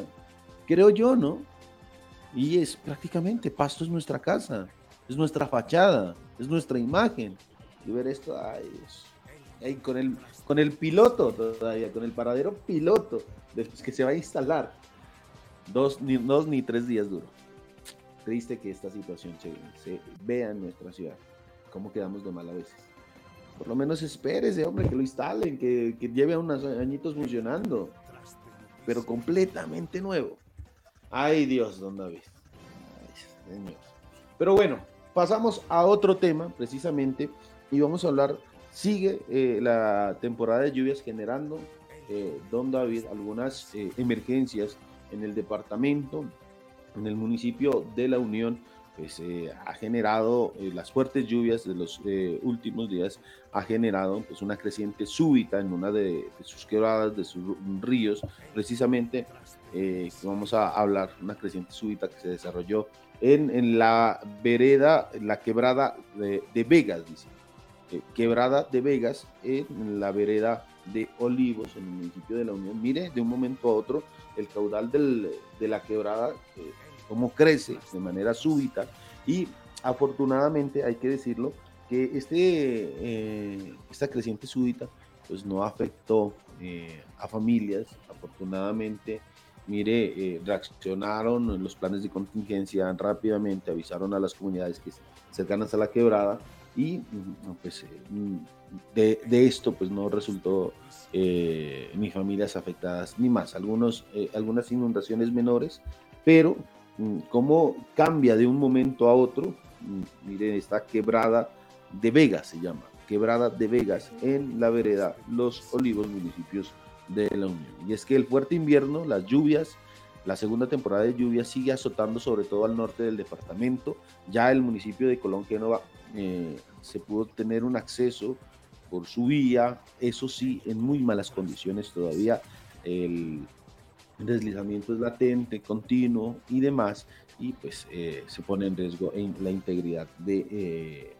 Creo yo, ¿no? Y es prácticamente, Pasto es nuestra casa, es nuestra fachada, es nuestra imagen. Y ver esto, ay Dios. con, el, con el piloto todavía, con el paradero piloto que se va a instalar. Dos ni, dos, ni tres días duro. Triste que esta situación se, vea en nuestra ciudad. Cómo quedamos de mal a veces. Por lo menos espérese, hombre, que lo instalen, que, que lleve unos añitos funcionando. Pero completamente nuevo. Ay Dios, don David. Pero bueno, pasamos a otro tema precisamente y vamos a hablar, sigue eh, la temporada de lluvias generando, eh, don David, algunas eh, emergencias en el departamento, en el municipio de La Unión, pues ha generado las fuertes lluvias de los últimos días, ha generado pues una creciente súbita en una de, de sus quebradas, de sus ríos, precisamente eh, vamos a hablar, una creciente súbita que se desarrolló en, en la vereda, la quebrada de, de Vegas, dice. Eh, quebrada de Vegas en la vereda de Olivos, en el municipio de La Unión. Mire, de un momento a otro, el caudal del, de la quebrada, eh, cómo crece de manera súbita. Y afortunadamente, hay que decirlo, que este, esta creciente súbita pues no afectó a familias, afortunadamente mire, eh, reaccionaron los planes de contingencia rápidamente, avisaron a las comunidades que cercanas a la quebrada y mm, pues eh, mm, de, esto pues no resultó eh, ni familias afectadas ni más, Algunos, algunas inundaciones menores, pero cómo cambia de un momento a otro, mire, esta quebrada de Vegas se llama, quebrada de Vegas en la vereda Los Olivos, municipios de la Unión. Y es que el fuerte invierno, las lluvias, la segunda temporada de lluvias sigue azotando sobre todo al norte del departamento. Ya el municipio de Colón Génova eh, se pudo tener un acceso por su vía, eso sí, en muy malas condiciones todavía. El deslizamiento es latente, continuo y demás, y pues eh, se pone en riesgo la integridad de eh,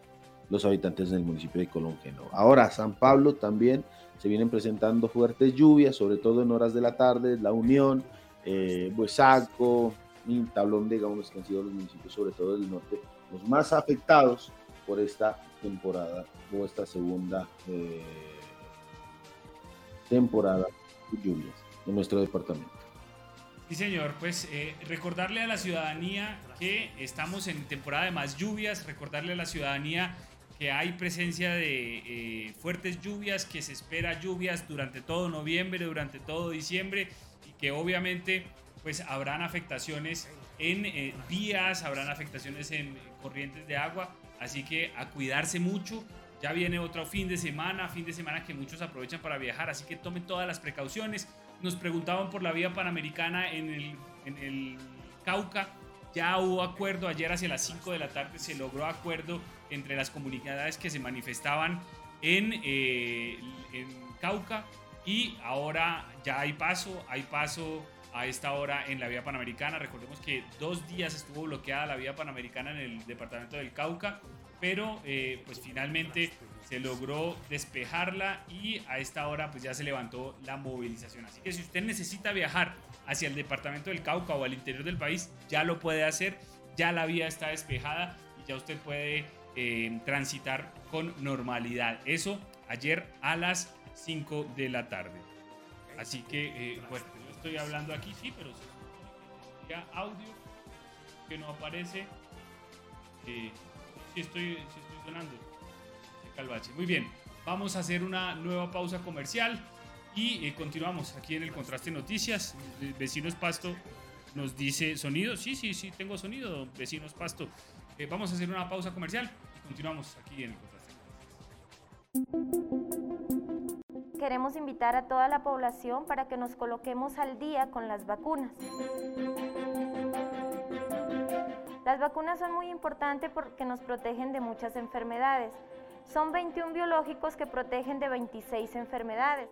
los habitantes del municipio de Génova. Ahora, San Pablo también se vienen presentando fuertes lluvias, sobre todo en horas de la tarde, La Unión, eh, Buesaco y Tablón de Gaunos, que han sido los municipios, sobre todo del norte, los más afectados por esta temporada o esta segunda eh, temporada de lluvias en nuestro departamento. Sí, señor, pues eh, recordarle a la ciudadanía que estamos en temporada de más lluvias, recordarle a la ciudadanía que hay presencia de eh, fuertes lluvias, que se espera lluvias durante todo noviembre, durante todo diciembre y que obviamente pues habrán afectaciones en eh, vías, habrán afectaciones en corrientes de agua, así que a cuidarse mucho. Ya viene otro fin de semana, fin de semana que muchos aprovechan para viajar, así que tomen todas las precauciones. Nos preguntaban por la vía panamericana en el, en el Cauca, ya hubo acuerdo, ayer hacia las 5 de la tarde se logró acuerdo entre las comunidades que se manifestaban en, eh, en Cauca y ahora ya hay paso, hay paso a esta hora en la vía panamericana. Recordemos que dos días estuvo bloqueada la vía panamericana en el departamento del Cauca, pero eh, pues finalmente se logró despejarla y a esta hora pues ya se levantó la movilización. Así que si usted necesita viajar hacia el departamento del Cauca o al interior del país, ya lo puede hacer, ya la vía está despejada y ya usted puede eh, transitar con normalidad. Eso ayer a las 5 de la tarde. Así que, eh, bueno, yo estoy hablando aquí, sí, pero ya audio que no aparece. Eh, si estoy, si estoy. Calvache. Muy bien, vamos a hacer una nueva pausa comercial Y eh, continuamos aquí en el Contraste Noticias. Vecinos Pasto nos dice sonido. Sí, sí, sí, tengo sonido, vecinos Pasto. Eh, vamos a hacer una pausa comercial y continuamos aquí en el Contraste. Queremos invitar a toda la población para que nos coloquemos al día con las vacunas. Las vacunas son muy importantes porque nos protegen de muchas enfermedades. Son 21 biológicos que protegen de 26 enfermedades.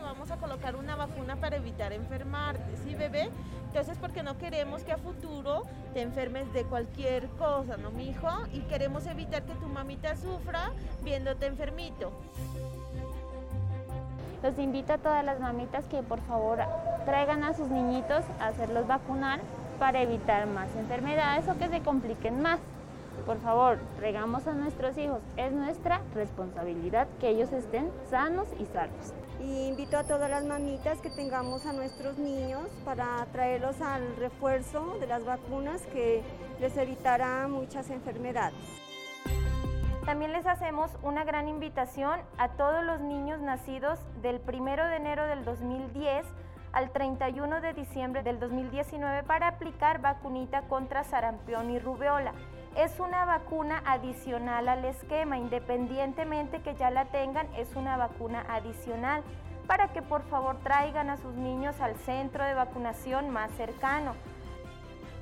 Vamos a colocar una vacuna para evitar enfermarte, ¿sí, bebé? Entonces, porque no queremos que a futuro te enfermes de cualquier cosa, ¿no, mi hijo? Y queremos evitar que tu mamita sufra viéndote enfermito. Los invito a todas las mamitas que por favor traigan a sus niñitos a hacerlos vacunar para evitar más enfermedades o que se compliquen más. Por favor, regamos a nuestros hijos. Es nuestra responsabilidad que ellos estén sanos y salvos. Y invito a todas las mamitas que tengamos a nuestros niños para traerlos al refuerzo de las vacunas que les evitará muchas enfermedades. También les hacemos una gran invitación a todos los niños nacidos del 1 de enero del 2010 al 31 de diciembre del 2019 para aplicar vacunita contra sarampión y rubeola es una vacuna adicional al esquema, independientemente que ya la tengan, es una vacuna adicional para que por favor traigan a sus niños al centro de vacunación más cercano.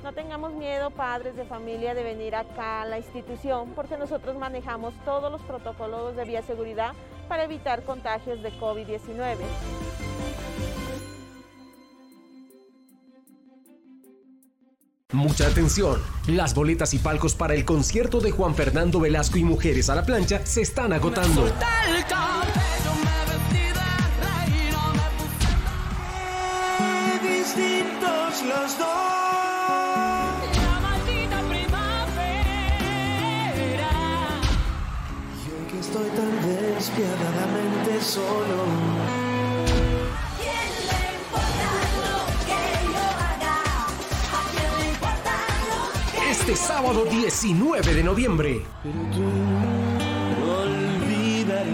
No tengamos miedo, padres de familia, de venir acá a la institución porque nosotros manejamos todos los protocolos de bioseguridad para evitar contagios de COVID-19. Mucha atención, las boletas y palcos para el concierto de Juan Fernando Velasco y Mujeres a la Plancha se están agotando. distintos los dos. Que estoy tan despiadadamente solo. Este sábado 19 de noviembre. Pero tú olvidarás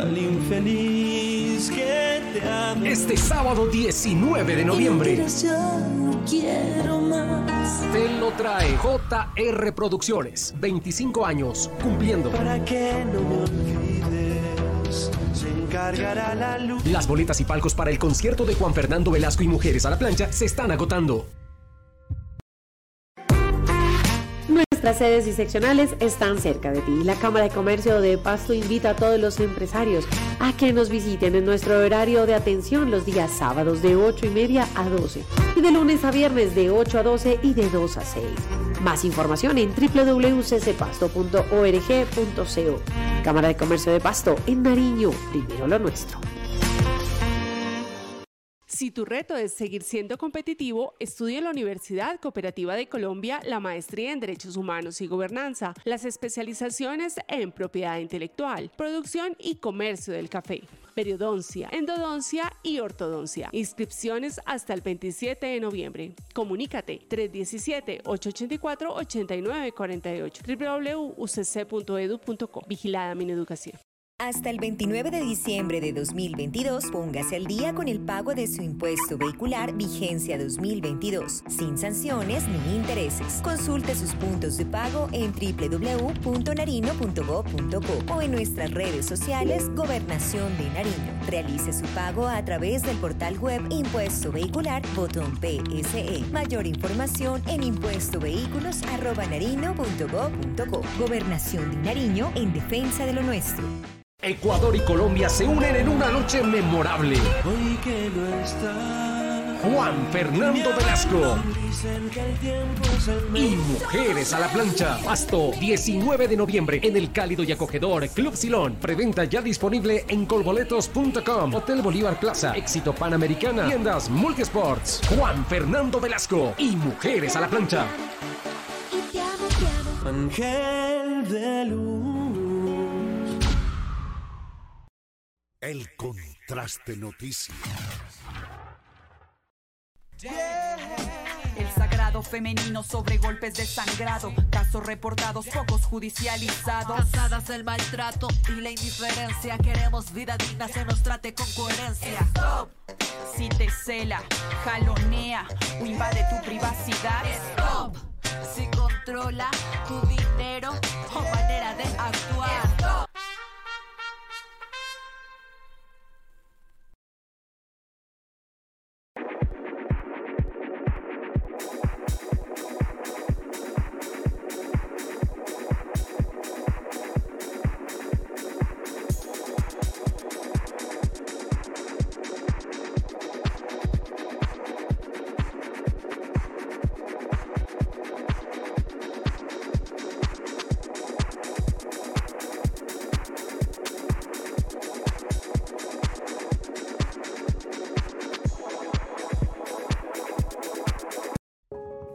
al infeliz que te ama. Este sábado 19 de noviembre. no quiero más. Te lo trae JR Producciones. 25 años cumpliendo. Para que no me olvides. Se encargará la luz. Las boletas y palcos para el concierto de Juan Fernando Velasco y Mujeres a la Plancha se están agotando. Nuestras sedes y seccionales están cerca de ti. La Cámara de Comercio de Pasto invita a todos los empresarios a que nos visiten en nuestro horario de atención los días sábados de 8 y media a 12 y de lunes a viernes de 8 a 12 y de 2 a 6. Más información en www.ccpasto.org.co. Cámara de Comercio de Pasto en Nariño, primero lo nuestro. Si tu reto es seguir siendo competitivo, estudia en la Universidad Cooperativa de Colombia la maestría en Derechos Humanos y Gobernanza, las especializaciones en propiedad intelectual, producción y comercio del café periodoncia, endodoncia y ortodoncia. Inscripciones hasta el 27 de noviembre. Comunícate 317-884-8948 www.ucc.edu.co. Vigilada Mineducación. Hasta el 29 de diciembre de 2022, póngase al día con el pago de su impuesto vehicular vigencia 2022, sin sanciones ni intereses. Consulte sus puntos de pago en www.narino.gov.co o en nuestras redes sociales Gobernación de Nariño. Realice su pago a través del portal web Impuesto Vehicular, botón PSE. Mayor información en impuestovehículos.narino.gov.co. Gobernación de Nariño en defensa de lo nuestro. Ecuador y Colombia se unen en una noche memorable. Hoy que no está. Juan Fernando Velasco. Y Mujeres a la Plancha. Pasto, 19 de noviembre en el cálido y acogedor Club Silón. Preventa ya disponible en colboletos.com. Hotel Bolívar Plaza. Éxito Panamericana. Tiendas Multisports. Juan Fernando Velasco y Mujeres a la Plancha. Ángel de luz. El contraste noticias. El sagrado femenino sobre golpes de sangrado. Casos reportados, pocos judicializados. Cansadas del maltrato y la indiferencia. Queremos vida digna, se nos trate con coherencia. Stop. Si te cela, jalonea o invade tu privacidad. Stop. Si controla tu dinero o manera de actuar. Stop.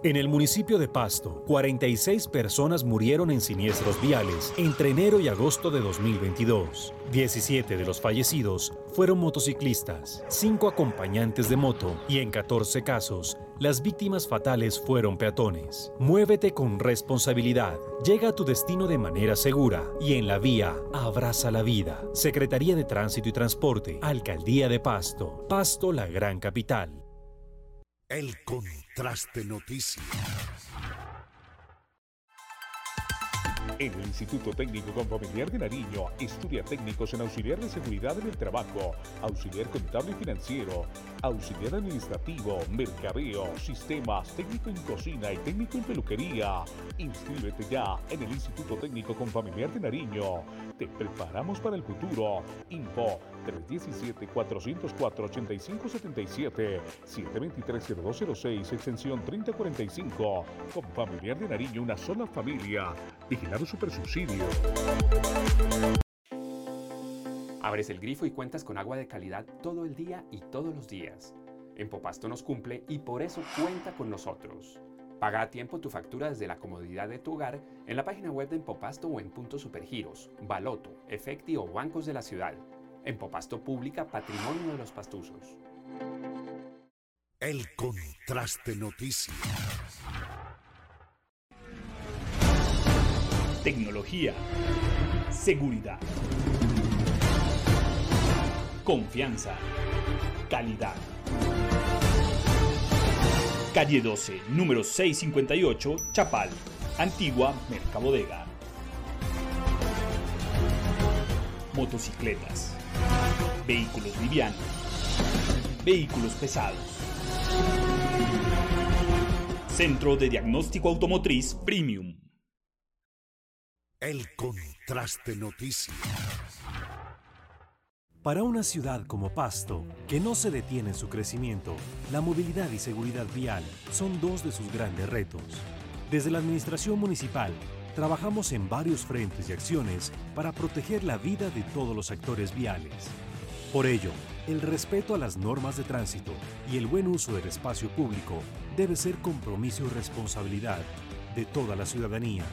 En el municipio de Pasto, 46 personas murieron en siniestros viales entre enero y agosto de 2022. 17 de los fallecidos fueron motociclistas, 5 acompañantes de moto y en 14 casos, las víctimas fatales fueron peatones. Muévete con responsabilidad, llega a tu destino de manera segura y en la vía abraza la vida. Secretaría de Tránsito y Transporte, Alcaldía de Pasto, Pasto la gran capital. El Contraste Noticias. En el Instituto Técnico Confamiliar de Nariño, estudia técnicos en auxiliar de seguridad en el trabajo, auxiliar contable y financiero, auxiliar administrativo, mercadeo, sistemas, técnico en cocina y técnico en peluquería. Inscríbete ya en el Instituto Técnico Confamiliar de Nariño. Te preparamos para el futuro. Info 317-404-8577, 723-0206, extensión 3045. Confamiliar de Nariño, una sola familia. Vigilado Super Subsidio. Abres el grifo y cuentas con agua de calidad todo el día y todos los días. En Popasto nos cumple y por eso cuenta con nosotros. Paga a tiempo tu factura desde la comodidad de tu hogar en la página web de Empopasto o en puntos supergiros, Baloto, Efecti o bancos de la ciudad. Empopasto Pública Patrimonio de los Pastuzos. El Contraste Noticias. Tecnología. Seguridad. Confianza. Calidad. Calle 12, número 658, Chapal, Antigua Mercabodega. Motocicletas. Vehículos livianos. Vehículos pesados. Centro de Diagnóstico Automotriz Premium. El Contraste Noticias. Para una ciudad como Pasto, que no se detiene en su crecimiento, la movilidad y seguridad vial son dos de sus grandes retos. Desde la Administración Municipal, trabajamos en varios frentes y acciones para proteger la vida de todos los actores viales. Por ello, el respeto a las normas de tránsito y el buen uso del espacio público debe ser compromiso y responsabilidad de toda la ciudadanía.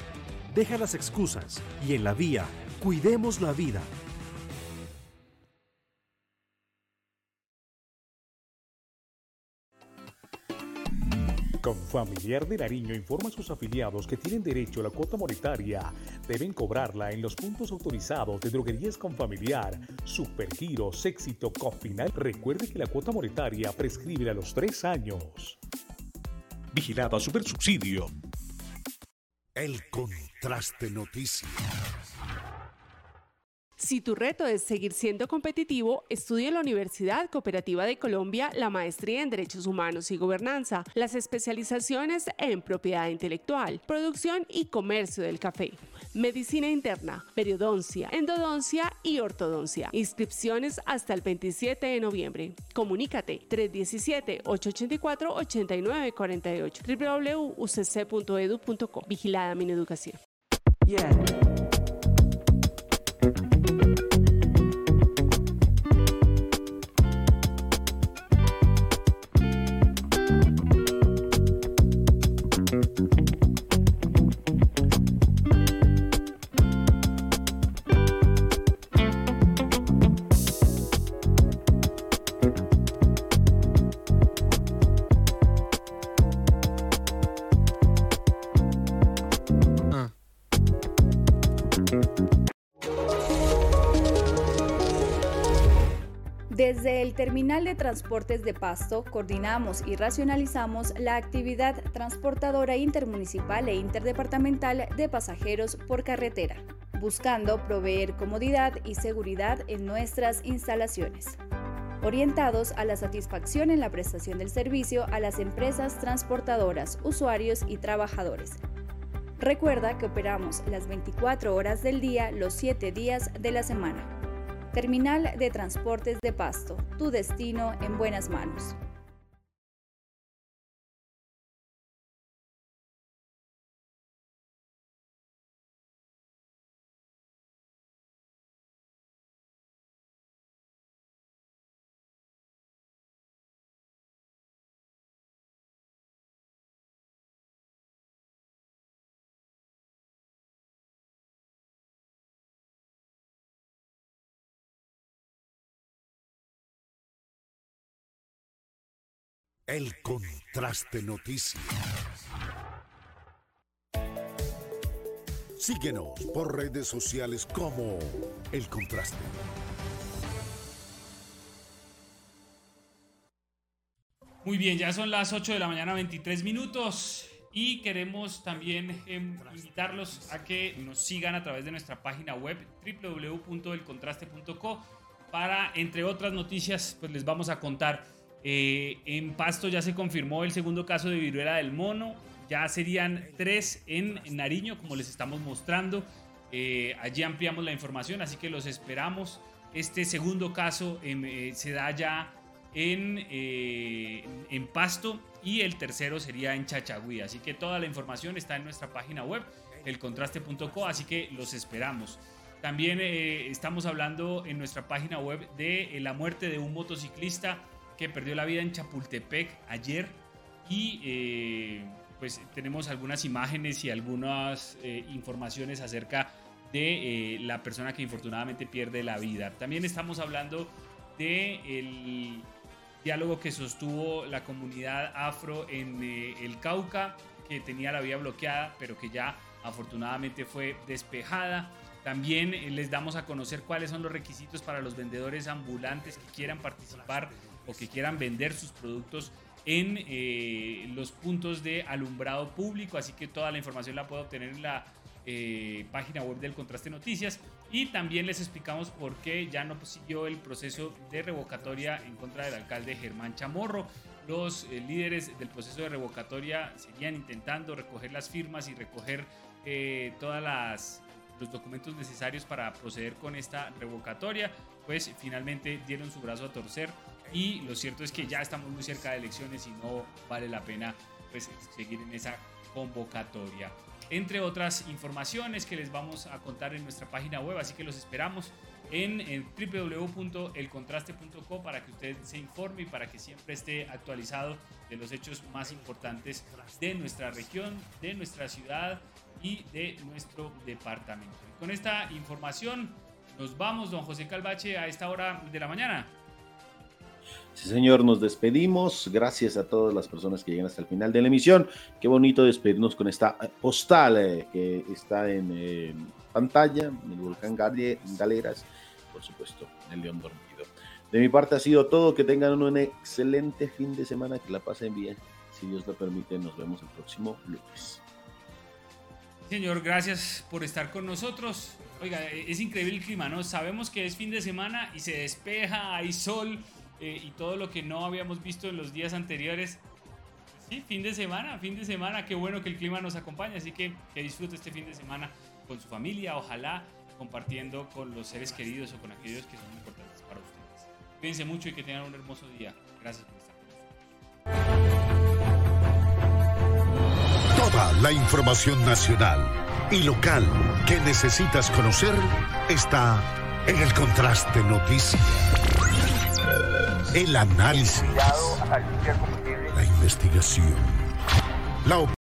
Deja las excusas y en la vía, cuidemos la vida. Confamiliar de Nariño informa a sus afiliados que tienen derecho a la cuota monetaria. Deben cobrarla en los puntos autorizados de droguerías Confamiliar, Supergiros, Éxito, Cofinal. Recuerde que la cuota monetaria prescribe a los tres años. Vigilada Supersubsidio. El Contraste Noticias. Si tu reto es seguir siendo competitivo, estudia en la Universidad Cooperativa de Colombia la maestría en Derechos Humanos y Gobernanza, las especializaciones en propiedad intelectual, producción y comercio del café, medicina interna, periodoncia, endodoncia y ortodoncia. Inscripciones hasta el 27 de noviembre. Comunícate 317-884-8948 www.ucc.edu.co. Vigilada Mineducación. El Terminal de Transportes de Pasto coordinamos y racionalizamos la actividad transportadora intermunicipal e interdepartamental de pasajeros por carretera, buscando proveer comodidad y seguridad en nuestras instalaciones, orientados a la satisfacción en la prestación del servicio a las empresas transportadoras, usuarios y trabajadores. Recuerda que operamos las 24 horas del día los 7 días de la semana. Terminal de Transportes de Pasto, tu destino en buenas manos. El Contraste Noticias. Síguenos por redes sociales como El Contraste. Muy bien, ya son las 8 de la mañana, 23 minutos. Y queremos también em, invitarlos a que nos sigan a través de nuestra página web www.elcontraste.co para, entre otras noticias, pues les vamos a contar eh, en Pasto ya se confirmó el segundo caso de viruela del mono. Ya serían tres en Nariño, como les estamos mostrando. Eh, allí ampliamos la información, así que los esperamos. Este segundo caso em, eh, se da ya en, en Pasto y el tercero sería en Chachagüí. Así que toda la información está en nuestra página web, elcontraste.co, así que los esperamos. También estamos hablando en nuestra página web de la muerte de un motociclista que perdió la vida en Chapultepec ayer y eh, pues tenemos algunas imágenes y algunas eh, informaciones acerca de eh, la persona que infortunadamente pierde la vida. También estamos hablando de el diálogo que sostuvo la comunidad afro en el Cauca, que tenía la vía bloqueada, pero que ya afortunadamente fue despejada. También les damos a conocer cuáles son los requisitos para los vendedores ambulantes que quieran participar o que quieran vender sus productos en eh, los puntos de alumbrado público, así que toda la información la puedo obtener en la eh, página web del Contraste Noticias. Y también les explicamos por qué ya no siguió el proceso de revocatoria en contra del alcalde Germán Chamorro. Los eh, líderes del proceso de revocatoria seguían intentando recoger las firmas y recoger todos los documentos necesarios para proceder con esta revocatoria, pues finalmente dieron su brazo a torcer y lo cierto es que ya estamos muy cerca de elecciones y no vale la pena pues, seguir en esa convocatoria. Entre otras informaciones que les vamos a contar en nuestra página web, así que los esperamos en, en www.elcontraste.co para que usted se informe y para que siempre esté actualizado de los hechos más importantes de nuestra región, de nuestra ciudad y de nuestro departamento. con esta información nos vamos, don José Calvache, a esta hora de la mañana. Sí, señor, nos despedimos. Gracias a todas las personas que llegan hasta el final de la emisión. Qué bonito despedirnos con esta eh, postal eh, que está en eh, pantalla, en el volcán Galeras, por supuesto, en el León Dormido. De mi parte ha sido todo. Que tengan un excelente fin de semana, que la pasen bien. Si Dios lo permite, nos vemos el próximo lunes. Señor, gracias por estar con nosotros. Oiga, es increíble el clima, ¿no? Sabemos que es fin de semana y se despeja, hay sol eh, y todo lo que no habíamos visto en los días anteriores. Sí, fin de semana, fin de semana, qué bueno que el clima nos acompañe, así que que disfrute este fin de semana con su familia, ojalá compartiendo con los seres queridos o con aquellos que son importantes para ustedes. Cuídense mucho y que tengan un hermoso día. Gracias por estar Toda la información nacional y local que necesitas conocer está en el Contraste Noticias. El análisis. La investigación. La